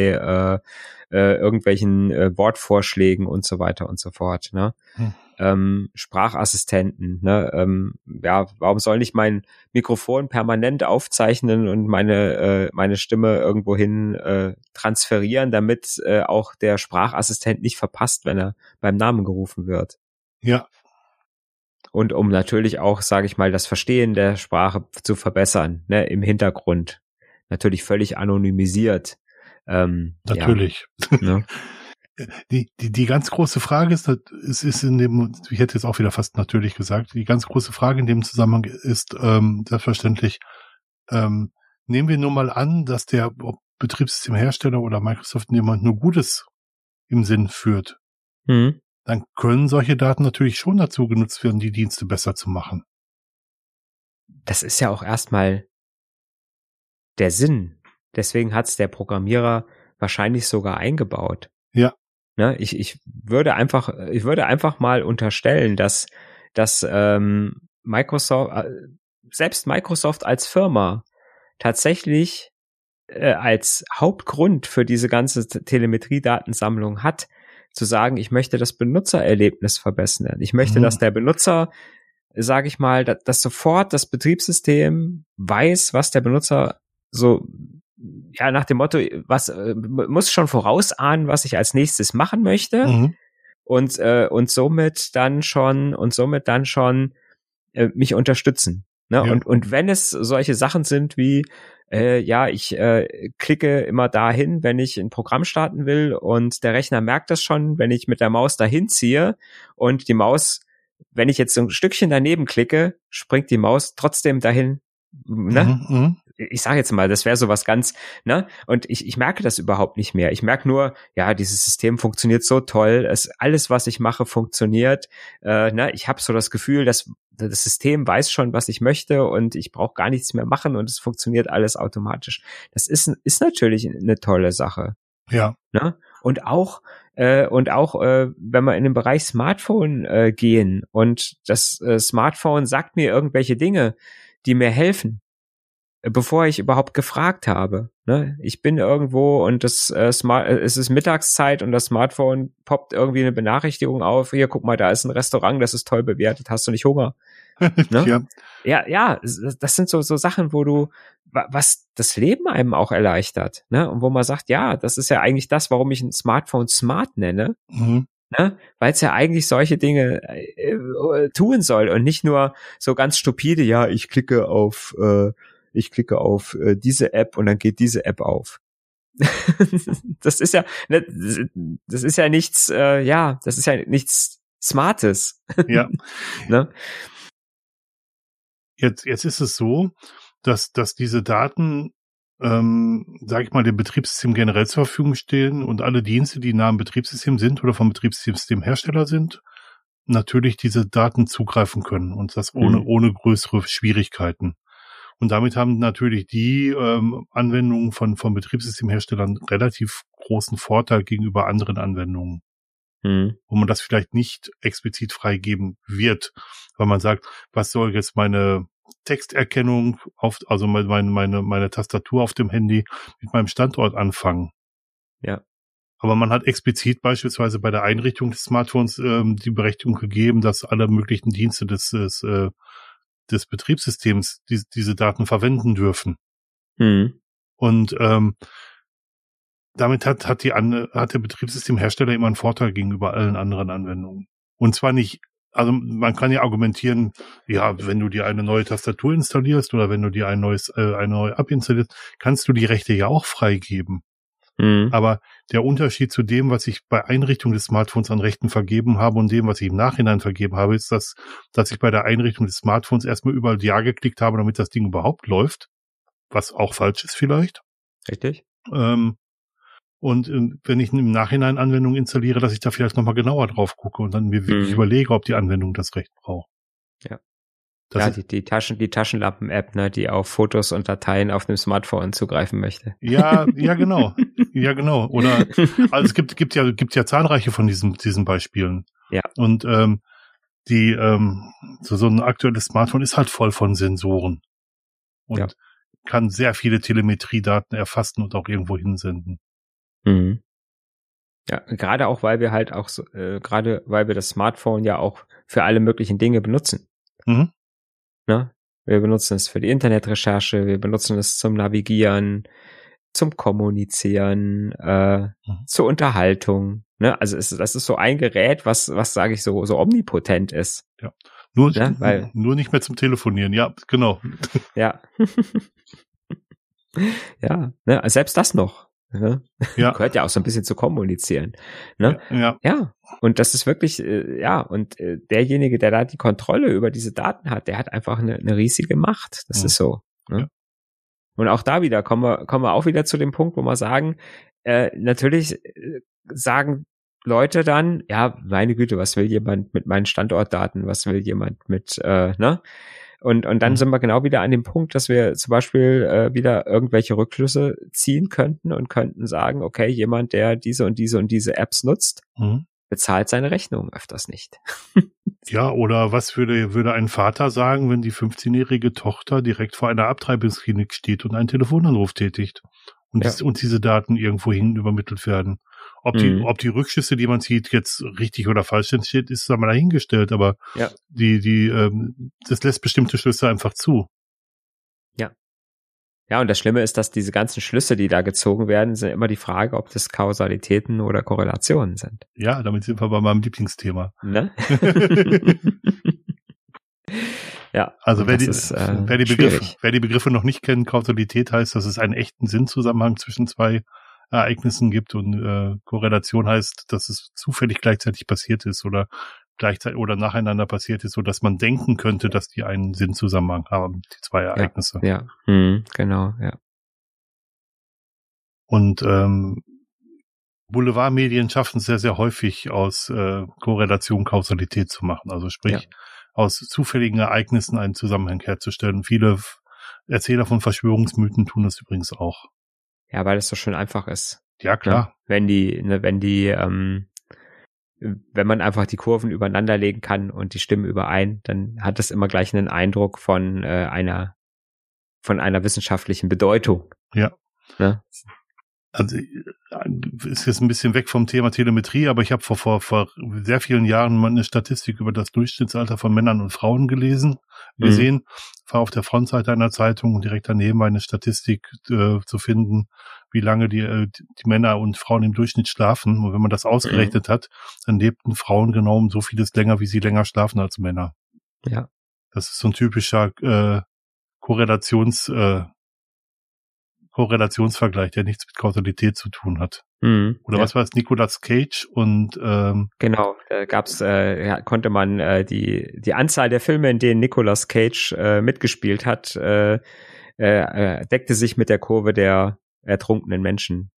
äh, äh, irgendwelchen äh, Wortvorschlägen und so weiter und so fort. Ne? Hm ähm, Sprachassistenten. Ne? Ähm, ja, warum soll ich mein Mikrofon permanent aufzeichnen und meine äh, meine Stimme irgendwohin äh, transferieren, damit äh, auch der Sprachassistent nicht verpasst, wenn er beim Namen gerufen wird? Ja. Und um natürlich auch, sage ich mal, das Verstehen der Sprache zu verbessern, ne, im Hintergrund. Natürlich völlig anonymisiert. Ähm, natürlich. Ja, ne? (laughs) die, die, die ganz große Frage ist, es ist in dem, ich hätte jetzt auch wieder fast natürlich gesagt, die ganz große Frage in dem Zusammenhang ist ähm, selbstverständlich, ähm, nehmen wir nur mal an, dass der Betriebssystemhersteller oder Microsoft jemand nur Gutes im Sinn führt. Mhm. Dann können solche Daten natürlich schon dazu genutzt werden, die Dienste besser zu machen. Das ist ja auch erstmal der Sinn. Deswegen hat es der Programmierer wahrscheinlich sogar eingebaut. Ja. Ne, ich, ich würde einfach, ich würde einfach mal unterstellen, dass, dass ähm, Microsoft, äh, selbst Microsoft als Firma tatsächlich äh, als Hauptgrund für diese ganze Telemetriedatensammlung hat, zu sagen, ich möchte das Benutzererlebnis verbessern. Ich möchte, mhm. dass der Benutzer, sage ich mal, dass, dass sofort das Betriebssystem weiß, was der Benutzer so ja, nach dem Motto, was äh, muss schon vorausahnen, was ich als nächstes machen möchte. Mhm. und äh, und somit dann schon und somit dann schon äh, mich unterstützen. Ne? Ja. Und und wenn es solche Sachen sind wie äh, ja, ich äh, klicke immer dahin, wenn ich ein Programm starten will und der Rechner merkt das schon, wenn ich mit der Maus dahin ziehe und die Maus, wenn ich jetzt so ein Stückchen daneben klicke, springt die Maus trotzdem dahin. Ne? Mhm, mhm ich sage jetzt mal, das wäre so was ganz, ne? Und ich, ich merke das überhaupt nicht mehr. Ich merke nur, ja, dieses System funktioniert so toll, es, alles, was ich mache, funktioniert. Äh, ne? Ich habe so das Gefühl, dass das System weiß schon, was ich möchte und ich brauche gar nichts mehr machen und es funktioniert alles automatisch. Das ist, ist natürlich eine tolle Sache. Ja. Ne? Und auch äh, und auch äh, wenn wir in den Bereich Smartphone äh, gehen und das äh, Smartphone sagt mir irgendwelche Dinge, die mir helfen, bevor ich überhaupt gefragt habe. Ne? Ich bin irgendwo und das äh, Smart, äh, es ist Mittagszeit und das Smartphone poppt irgendwie eine Benachrichtigung auf. Hier, guck mal, da ist ein Restaurant, das ist toll bewertet. Hast du nicht Hunger? (laughs) ne? ja. ja, ja, das sind so so Sachen, wo du was das Leben einem auch erleichtert, ne? Und wo man sagt, ja, das ist ja eigentlich das, warum ich ein Smartphone smart nenne. Mhm. Ne? Weil es ja eigentlich solche Dinge äh, äh, tun soll und nicht nur so ganz stupide, ja, ich klicke auf äh, ich klicke auf äh, diese App und dann geht diese App auf. (laughs) das ist ja, ne, das ist ja nichts, äh, ja, das ist ja nichts Smartes. Ja. (laughs) ne? Jetzt, jetzt ist es so, dass, dass diese Daten, ähm, sage ich mal, dem Betriebssystem generell zur Verfügung stehen und alle Dienste, die nah am Betriebssystem sind oder vom Betriebssystemhersteller sind, natürlich diese Daten zugreifen können und das ohne, mhm. ohne größere Schwierigkeiten. Und damit haben natürlich die ähm, Anwendungen von, von Betriebssystemherstellern relativ großen Vorteil gegenüber anderen Anwendungen. Mhm. Wo man das vielleicht nicht explizit freigeben wird, weil man sagt, was soll jetzt meine Texterkennung auf, also meine, meine, meine Tastatur auf dem Handy mit meinem Standort anfangen. Ja. Aber man hat explizit beispielsweise bei der Einrichtung des Smartphones ähm, die Berechtigung gegeben, dass alle möglichen Dienste des, des äh, des Betriebssystems die, diese Daten verwenden dürfen. Mhm. Und ähm, damit hat, hat, die, hat der Betriebssystemhersteller immer einen Vorteil gegenüber allen anderen Anwendungen. Und zwar nicht, also man kann ja argumentieren, ja, wenn du dir eine neue Tastatur installierst oder wenn du dir ein neues, äh, eine neue App installierst, kannst du die Rechte ja auch freigeben. Mhm. Aber der Unterschied zu dem, was ich bei Einrichtung des Smartphones an Rechten vergeben habe und dem, was ich im Nachhinein vergeben habe, ist, dass, dass ich bei der Einrichtung des Smartphones erstmal überall Ja geklickt habe, damit das Ding überhaupt läuft. Was auch falsch ist vielleicht. Richtig. Ähm, und äh, wenn ich im Nachhinein Anwendungen installiere, dass ich da vielleicht nochmal genauer drauf gucke und dann mir wirklich mhm. überlege, ob die Anwendung das Recht braucht. Ja. Das ja, die, die Taschen, die Taschenlampen-App, ne, die auf Fotos und Dateien auf dem Smartphone zugreifen möchte. Ja, ja, genau. (laughs) ja, genau. Oder, also es gibt, gibt ja, gibt ja zahlreiche von diesen, diesen Beispielen. Ja. Und, ähm, die, ähm, so, so ein aktuelles Smartphone ist halt voll von Sensoren. Und ja. kann sehr viele Telemetriedaten erfassen und auch irgendwo hinsenden. Mhm. Ja, gerade auch, weil wir halt auch, äh, gerade weil wir das Smartphone ja auch für alle möglichen Dinge benutzen. Mhm. Ne? Wir benutzen es für die Internetrecherche, wir benutzen es zum Navigieren, zum Kommunizieren, äh, mhm. zur Unterhaltung. Ne? Also es, das ist so ein Gerät, was, was sage ich so, so omnipotent ist. Ja. Nur, ne? Weil, nur nicht mehr zum Telefonieren, ja, genau. Ja. (laughs) ja, ne? selbst das noch. Ne? Ja. (laughs) Gehört ja auch so ein bisschen zu kommunizieren. Ne? Ja, ja. ja. Und das ist wirklich, äh, ja, und äh, derjenige, der da die Kontrolle über diese Daten hat, der hat einfach eine, eine riesige Macht. Das mhm. ist so. Ne? Ja. Und auch da wieder kommen wir, kommen wir auch wieder zu dem Punkt, wo wir sagen, äh, natürlich äh, sagen Leute dann, ja, meine Güte, was will jemand mit meinen Standortdaten, was will jemand mit, äh, ne? Und, und dann sind wir genau wieder an dem Punkt, dass wir zum Beispiel äh, wieder irgendwelche Rückschlüsse ziehen könnten und könnten sagen, okay, jemand, der diese und diese und diese Apps nutzt, mhm. bezahlt seine Rechnung öfters nicht. (laughs) ja, oder was würde, würde ein Vater sagen, wenn die 15-jährige Tochter direkt vor einer Abtreibungsklinik steht und einen Telefonanruf tätigt und, ja. dies, und diese Daten irgendwo hin übermittelt werden? Ob die, mhm. ob die Rückschlüsse, die man sieht, jetzt richtig oder falsch entsteht, ist da mal dahingestellt, aber ja. die, die, ähm, das lässt bestimmte Schlüsse einfach zu. Ja. Ja, und das Schlimme ist, dass diese ganzen Schlüsse, die da gezogen werden, sind immer die Frage, ob das Kausalitäten oder Korrelationen sind. Ja, damit sind wir bei meinem Lieblingsthema. Ne? (laughs) ja. Also wer die, ist, äh, wer, die Begriffe, wer die Begriffe noch nicht kennt, Kausalität heißt, dass es einen echten Sinnzusammenhang zwischen zwei Ereignissen gibt und äh, Korrelation heißt, dass es zufällig gleichzeitig passiert ist oder gleichzeitig oder nacheinander passiert ist, so dass man denken könnte, dass die einen Sinnzusammenhang haben, die zwei Ereignisse. Ja, ja. Mhm, genau, ja. Und ähm, Boulevardmedien schaffen es sehr, sehr häufig aus äh, Korrelation Kausalität zu machen. Also sprich, ja. aus zufälligen Ereignissen einen Zusammenhang herzustellen. Viele Erzähler von Verschwörungsmythen tun das übrigens auch. Ja, weil es so schön einfach ist. Ja, klar. Ne? Wenn die, ne, wenn die ähm, wenn man einfach die Kurven übereinander legen kann und die stimmen überein, dann hat das immer gleich einen Eindruck von äh, einer von einer wissenschaftlichen Bedeutung. Ja. Ne? Also ist jetzt ein bisschen weg vom Thema Telemetrie, aber ich habe vor, vor, vor sehr vielen Jahren mal eine Statistik über das Durchschnittsalter von Männern und Frauen gelesen, mhm. gesehen. Mhm. War auf der Frontseite einer Zeitung und direkt daneben war eine Statistik äh, zu finden, wie lange die, äh, die Männer und Frauen im Durchschnitt schlafen. Und wenn man das ausgerechnet mhm. hat, dann lebten Frauen genau so vieles länger, wie sie länger schlafen als Männer. Ja. Das ist so ein typischer äh, Korrelations, äh, Korrelationsvergleich, der nichts mit Kausalität zu tun hat. Mhm, Oder ja. was war es? Nicolas Cage und ähm, genau, da gab's, äh, ja, konnte man äh, die die Anzahl der Filme, in denen Nicolas Cage äh, mitgespielt hat, äh, äh, deckte sich mit der Kurve der ertrunkenen Menschen.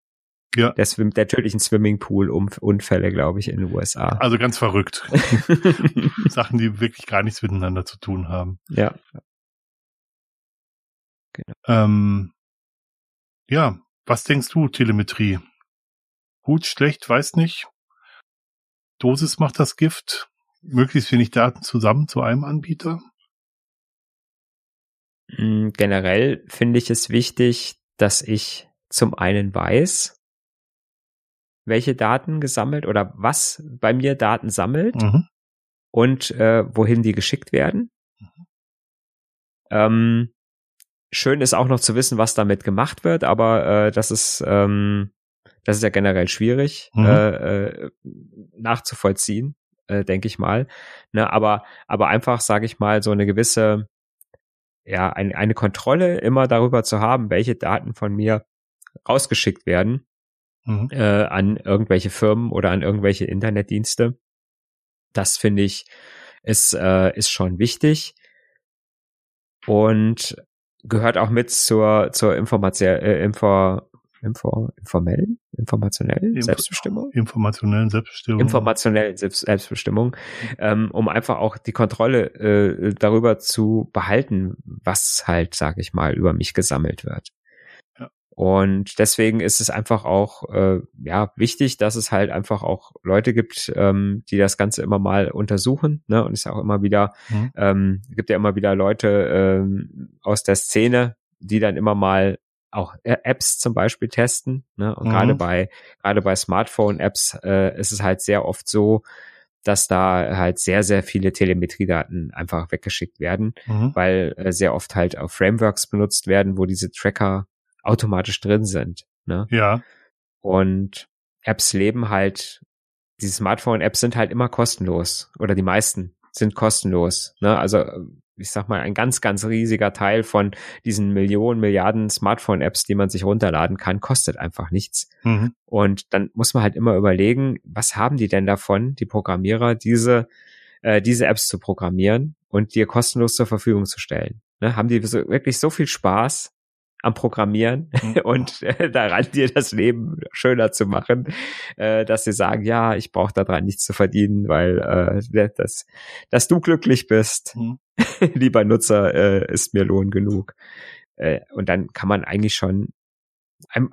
Ja. Der, Swim, der tödlichen Swimmingpool-Unfälle, glaube ich, in den USA. Also ganz verrückt. (laughs) Sachen, die wirklich gar nichts miteinander zu tun haben. Ja. Genau. Ähm, ja, was denkst du, Telemetrie? Gut, schlecht, weiß nicht. Dosis macht das Gift. Möglichst wenig Daten zusammen zu einem Anbieter. Mm, generell finde ich es wichtig, dass ich zum einen weiß, welche Daten gesammelt oder was bei mir Daten sammelt mhm. und äh, wohin die geschickt werden. Mhm. Ähm, schön ist auch noch zu wissen, was damit gemacht wird, aber äh, das ist ähm, das ist ja generell schwierig mhm. äh, äh, nachzuvollziehen, äh, denke ich mal. Ne, aber aber einfach, sage ich mal, so eine gewisse ja ein, eine Kontrolle immer darüber zu haben, welche Daten von mir rausgeschickt werden mhm. äh, an irgendwelche Firmen oder an irgendwelche Internetdienste. Das finde ich ist, äh, ist schon wichtig und gehört auch mit zur, zur Information, äh, Info, Info, informellen, informationellen Info Selbstbestimmung. Informationellen Selbstbestimmung. Informationellen Selbst Selbstbestimmung, ähm, um einfach auch die Kontrolle äh, darüber zu behalten, was halt, sage ich mal, über mich gesammelt wird. Und deswegen ist es einfach auch äh, ja wichtig, dass es halt einfach auch Leute gibt, ähm, die das Ganze immer mal untersuchen. Ne? Und es ist auch immer wieder, mhm. ähm, gibt ja immer wieder Leute ähm, aus der Szene, die dann immer mal auch Apps zum Beispiel testen. Ne? Und mhm. gerade bei gerade bei Smartphone-Apps äh, ist es halt sehr oft so, dass da halt sehr, sehr viele Telemetriedaten einfach weggeschickt werden, mhm. weil äh, sehr oft halt auch Frameworks benutzt werden, wo diese Tracker automatisch drin sind. Ne? Ja. Und Apps leben halt, die Smartphone-Apps sind halt immer kostenlos oder die meisten sind kostenlos. Ne? Also ich sag mal, ein ganz, ganz riesiger Teil von diesen Millionen, Milliarden Smartphone-Apps, die man sich runterladen kann, kostet einfach nichts. Mhm. Und dann muss man halt immer überlegen, was haben die denn davon, die Programmierer, diese, äh, diese Apps zu programmieren und dir kostenlos zur Verfügung zu stellen. Ne? Haben die so, wirklich so viel Spaß, am Programmieren mhm. (laughs) und äh, daran dir das Leben schöner zu machen, äh, dass sie sagen, ja, ich brauche daran nichts zu verdienen, weil äh, das, dass du glücklich bist, mhm. (laughs) lieber Nutzer, äh, ist mir Lohn genug. Äh, und dann kann man eigentlich schon,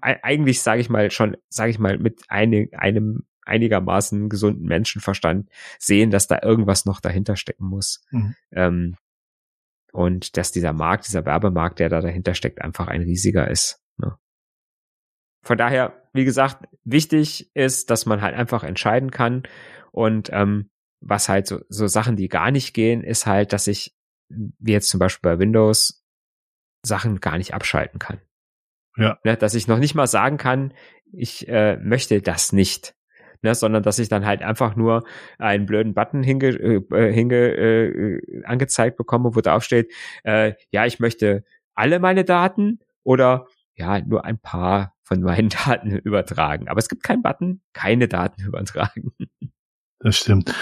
eigentlich sage ich mal schon, sage ich mal mit einem, einem einigermaßen gesunden Menschenverstand sehen, dass da irgendwas noch dahinter stecken muss. Mhm. Ähm, und dass dieser Markt, dieser Werbemarkt, der da dahinter steckt, einfach ein riesiger ist. Ne? Von daher, wie gesagt, wichtig ist, dass man halt einfach entscheiden kann und ähm, was halt so, so Sachen, die gar nicht gehen, ist halt, dass ich, wie jetzt zum Beispiel bei Windows, Sachen gar nicht abschalten kann. Ja. Ne, dass ich noch nicht mal sagen kann, ich äh, möchte das nicht. Ne, sondern dass ich dann halt einfach nur einen blöden Button hinge, äh, hinge äh, angezeigt bekomme, wo drauf steht, äh, ja, ich möchte alle meine Daten oder ja, nur ein paar von meinen (laughs) Daten übertragen. Aber es gibt keinen Button, keine Daten (laughs) übertragen. Das stimmt.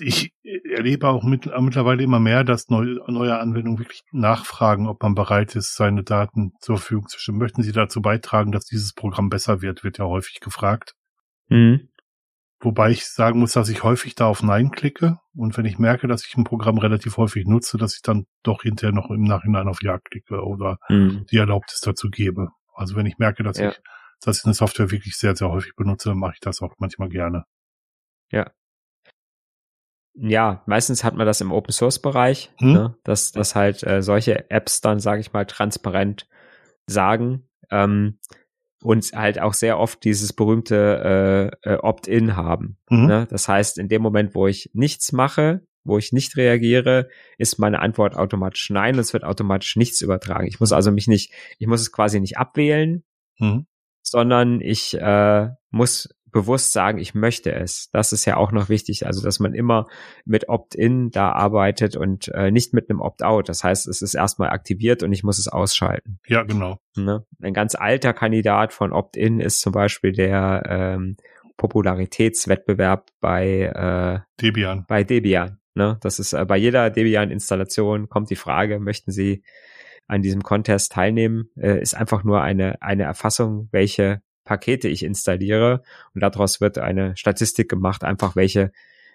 Ich erlebe auch mit, mittlerweile immer mehr, dass neue, neue Anwendungen wirklich nachfragen, ob man bereit ist, seine Daten zur Verfügung zu stellen. Möchten Sie dazu beitragen, dass dieses Programm besser wird, wird ja häufig gefragt. Mhm. Wobei ich sagen muss, dass ich häufig da auf Nein klicke und wenn ich merke, dass ich ein Programm relativ häufig nutze, dass ich dann doch hinterher noch im Nachhinein auf Ja klicke oder mhm. die Erlaubnis dazu gebe. Also wenn ich merke, dass ja. ich, dass ich eine Software wirklich sehr, sehr häufig benutze, dann mache ich das auch manchmal gerne. Ja, ja, meistens hat man das im Open Source Bereich, hm? ne, dass, dass halt äh, solche Apps dann, sage ich mal, transparent sagen ähm, und halt auch sehr oft dieses berühmte äh, äh, Opt-in haben. Mhm. Ne? Das heißt, in dem Moment, wo ich nichts mache, wo ich nicht reagiere, ist meine Antwort automatisch nein und es wird automatisch nichts übertragen. Ich muss also mich nicht, ich muss es quasi nicht abwählen, mhm. sondern ich äh, muss bewusst sagen, ich möchte es. Das ist ja auch noch wichtig, also dass man immer mit Opt-in da arbeitet und äh, nicht mit einem Opt-out. Das heißt, es ist erstmal aktiviert und ich muss es ausschalten. Ja, genau. Ne? Ein ganz alter Kandidat von Opt-in ist zum Beispiel der ähm, Popularitätswettbewerb bei äh, Debian. Bei Debian. Ne? Das ist äh, bei jeder Debian-Installation kommt die Frage, möchten Sie an diesem Contest teilnehmen? Äh, ist einfach nur eine eine Erfassung, welche Pakete ich installiere und daraus wird eine Statistik gemacht, einfach welche,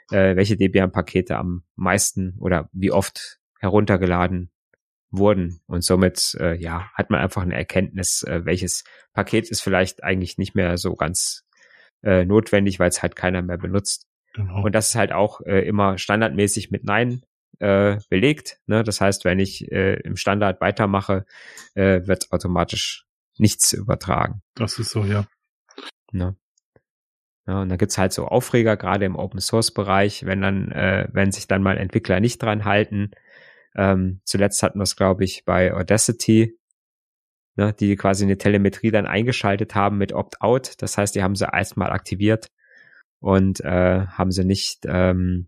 äh, welche Debian-Pakete am meisten oder wie oft heruntergeladen wurden und somit äh, ja hat man einfach eine Erkenntnis, äh, welches Paket ist vielleicht eigentlich nicht mehr so ganz äh, notwendig, weil es halt keiner mehr benutzt. Genau. Und das ist halt auch äh, immer standardmäßig mit Nein äh, belegt. Ne? Das heißt, wenn ich äh, im Standard weitermache, äh, wird automatisch nichts übertragen. Das ist so, ja. Ne? Ja, und da gibt's halt so Aufreger, gerade im Open Source Bereich, wenn dann, äh, wenn sich dann mal Entwickler nicht dran halten. Ähm, zuletzt hatten wir es, glaube ich, bei Audacity, ne, die quasi eine Telemetrie dann eingeschaltet haben mit Opt-out. Das heißt, die haben sie erstmal aktiviert und äh, haben sie nicht ähm,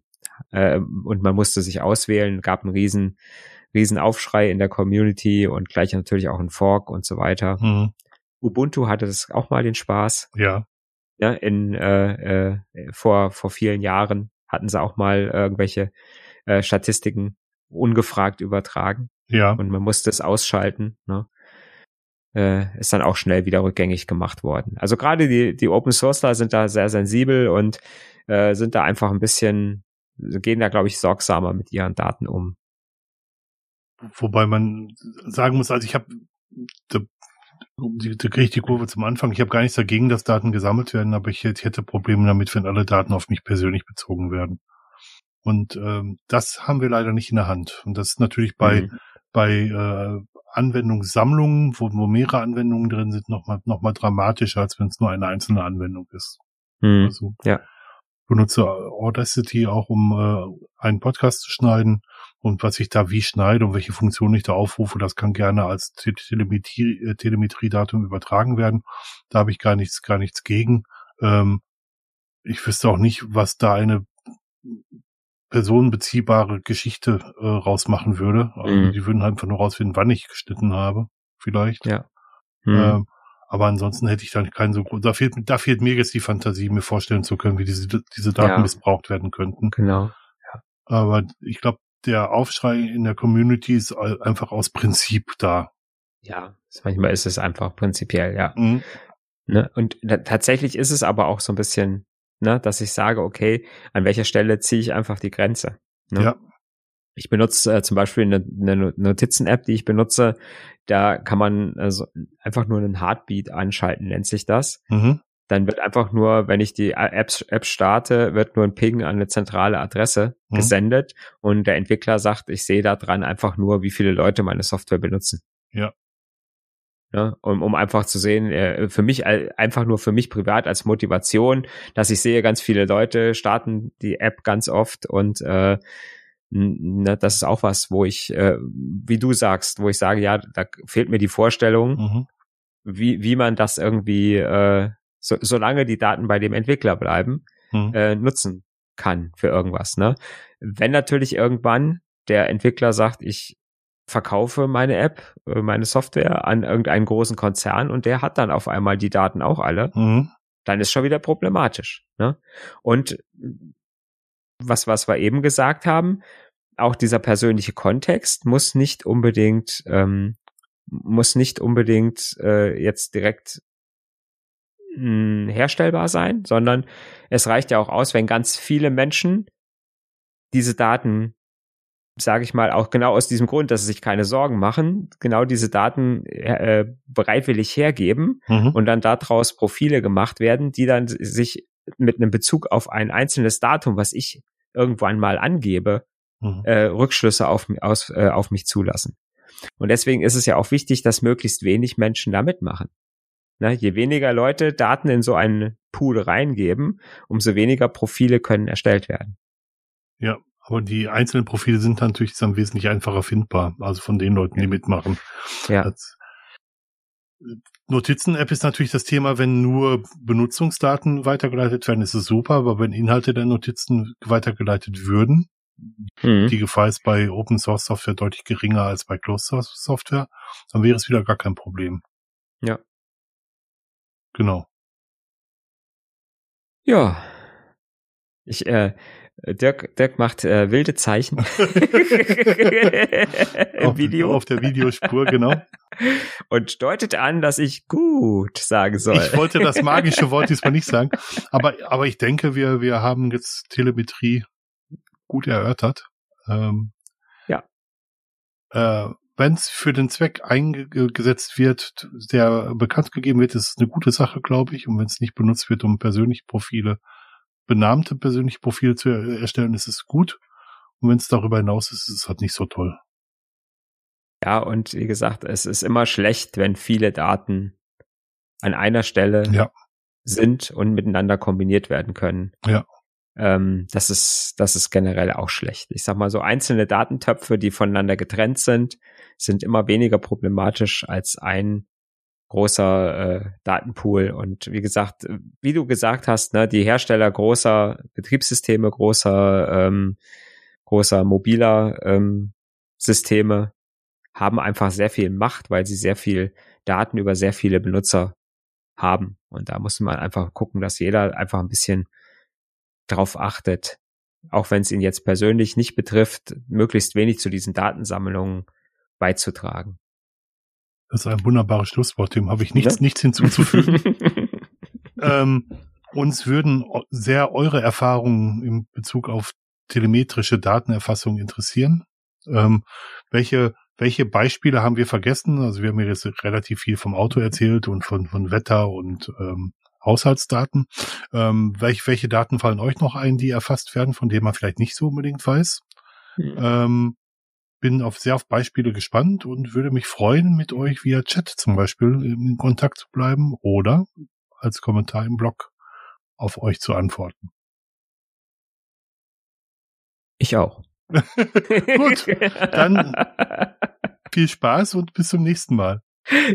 äh, und man musste sich auswählen, gab einen riesen Riesenaufschrei in der Community und gleich natürlich auch ein Fork und so weiter. Mhm. Ubuntu hatte das auch mal den Spaß. Ja. Ja, in äh, äh, vor vor vielen Jahren hatten sie auch mal irgendwelche äh, Statistiken ungefragt übertragen. Ja. Und man musste es ausschalten. Ne? Äh, ist dann auch schnell wieder rückgängig gemacht worden. Also gerade die die Open Sourceler sind da sehr sensibel und äh, sind da einfach ein bisschen gehen da glaube ich sorgsamer mit ihren Daten um. Wobei man sagen muss, also ich habe, da, da kriege ich die Kurve zum Anfang. Ich habe gar nichts dagegen, dass Daten gesammelt werden, aber ich hätte Probleme damit, wenn alle Daten auf mich persönlich bezogen werden. Und ähm, das haben wir leider nicht in der Hand. Und das ist natürlich bei mhm. bei äh, Anwendungssammlungen, wo, wo mehrere Anwendungen drin sind, nochmal noch mal dramatischer, als wenn es nur eine einzelne Anwendung ist. Mhm. Also, ja. benutze Audacity auch, um äh, einen Podcast zu schneiden und was ich da wie schneide und welche Funktion ich da aufrufe, das kann gerne als Telemetrie, äh, Telemetriedatum übertragen werden. Da habe ich gar nichts, gar nichts gegen. Ähm, ich wüsste auch nicht, was da eine personenbeziehbare Geschichte äh, rausmachen würde. Also mhm. Die würden einfach nur rausfinden, wann ich geschnitten habe, vielleicht. Ja. Mhm. Ähm, aber ansonsten hätte ich da keinen so da fehlt, da fehlt mir jetzt die Fantasie, mir vorstellen zu können, wie diese, diese Daten ja. missbraucht werden könnten. Genau. Ja. Aber ich glaube, der Aufschrei in der Community ist einfach aus Prinzip da. Ja, manchmal ist es einfach prinzipiell, ja. Mhm. Ne? Und tatsächlich ist es aber auch so ein bisschen, ne, dass ich sage, okay, an welcher Stelle ziehe ich einfach die Grenze. Ne? Ja. Ich benutze äh, zum Beispiel eine, eine Notizen-App, die ich benutze. Da kann man also einfach nur einen Heartbeat anschalten, nennt sich das. Mhm dann wird einfach nur, wenn ich die App, App starte, wird nur ein Ping an eine zentrale Adresse mhm. gesendet und der Entwickler sagt, ich sehe da dran einfach nur, wie viele Leute meine Software benutzen. Ja. Ja, um, um einfach zu sehen, äh, für mich einfach nur für mich privat als Motivation, dass ich sehe, ganz viele Leute starten die App ganz oft und äh, Ne, das ist auch was, wo ich, äh, wie du sagst, wo ich sage, ja, da fehlt mir die Vorstellung, mhm. wie, wie man das irgendwie, äh, so, solange die Daten bei dem Entwickler bleiben, mhm. äh, nutzen kann für irgendwas. Ne? Wenn natürlich irgendwann der Entwickler sagt, ich verkaufe meine App, äh, meine Software an irgendeinen großen Konzern und der hat dann auf einmal die Daten auch alle, mhm. dann ist schon wieder problematisch. Ne? Und was, was wir eben gesagt haben, auch dieser persönliche Kontext muss nicht unbedingt, ähm, muss nicht unbedingt äh, jetzt direkt mh, hm, herstellbar sein, sondern es reicht ja auch aus, wenn ganz viele Menschen diese Daten, sage ich mal, auch genau aus diesem Grund, dass sie sich keine Sorgen machen, genau diese Daten äh, bereitwillig hergeben mhm. und dann daraus Profile gemacht werden, die dann sich mit einem Bezug auf ein einzelnes Datum, was ich irgendwann mal angebe, mhm. äh, Rückschlüsse auf, aus, äh, auf mich zulassen. Und deswegen ist es ja auch wichtig, dass möglichst wenig Menschen da mitmachen. Na, je weniger Leute Daten in so einen Pool reingeben, umso weniger Profile können erstellt werden. Ja, aber die einzelnen Profile sind natürlich dann wesentlich einfacher findbar, also von den Leuten, die mitmachen. Ja. Das, Notizen-App ist natürlich das Thema, wenn nur Benutzungsdaten weitergeleitet werden, ist es super, aber wenn Inhalte der Notizen weitergeleitet würden, mhm. die Gefahr ist bei Open Source Software deutlich geringer als bei Closed Source Software, dann wäre es wieder gar kein Problem. Ja. Genau. Ja. Ich, äh, Dirk, Dirk macht äh, wilde Zeichen. (laughs) Im Video. Auf der Videospur, genau. Und deutet an, dass ich gut sagen soll. Ich wollte das magische (laughs) Wort diesmal nicht sagen. Aber, aber ich denke, wir, wir haben jetzt Telemetrie gut erörtert. Ähm, ja. Äh, Wenn es für den Zweck eingesetzt wird, der bekannt gegeben wird, ist es eine gute Sache, glaube ich. Und wenn es nicht benutzt wird, um persönliche Profile benahmte persönliche Profile zu erstellen, ist es gut. Und wenn es darüber hinaus ist, ist es halt nicht so toll. Ja, und wie gesagt, es ist immer schlecht, wenn viele Daten an einer Stelle ja. sind und miteinander kombiniert werden können. Ja. Ähm, das ist, das ist generell auch schlecht. Ich sag mal so einzelne Datentöpfe, die voneinander getrennt sind, sind immer weniger problematisch als ein großer äh, Datenpool. Und wie gesagt, wie du gesagt hast, ne, die Hersteller großer Betriebssysteme, großer, ähm, großer mobiler ähm, Systeme haben einfach sehr viel Macht, weil sie sehr viel Daten über sehr viele Benutzer haben. Und da muss man einfach gucken, dass jeder einfach ein bisschen drauf achtet, auch wenn es ihn jetzt persönlich nicht betrifft, möglichst wenig zu diesen Datensammlungen beizutragen. Das ist ein wunderbares Schlusswort, dem habe ich nichts, ja? nichts hinzuzufügen. (laughs) ähm, uns würden sehr eure Erfahrungen in Bezug auf telemetrische Datenerfassung interessieren. Ähm, welche, welche Beispiele haben wir vergessen? Also wir haben ja jetzt relativ viel vom Auto erzählt und von, von Wetter und ähm, Haushaltsdaten. Ähm, welche, welche Daten fallen euch noch ein, die erfasst werden, von denen man vielleicht nicht so unbedingt weiß? Mhm. Ähm, bin auf sehr auf Beispiele gespannt und würde mich freuen, mit euch via Chat zum Beispiel in Kontakt zu bleiben oder als Kommentar im Blog auf euch zu antworten. Ich auch. (laughs) Gut, dann (laughs) viel Spaß und bis zum nächsten Mal.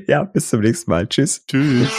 Ja, bis zum nächsten Mal. Tschüss. Tschüss.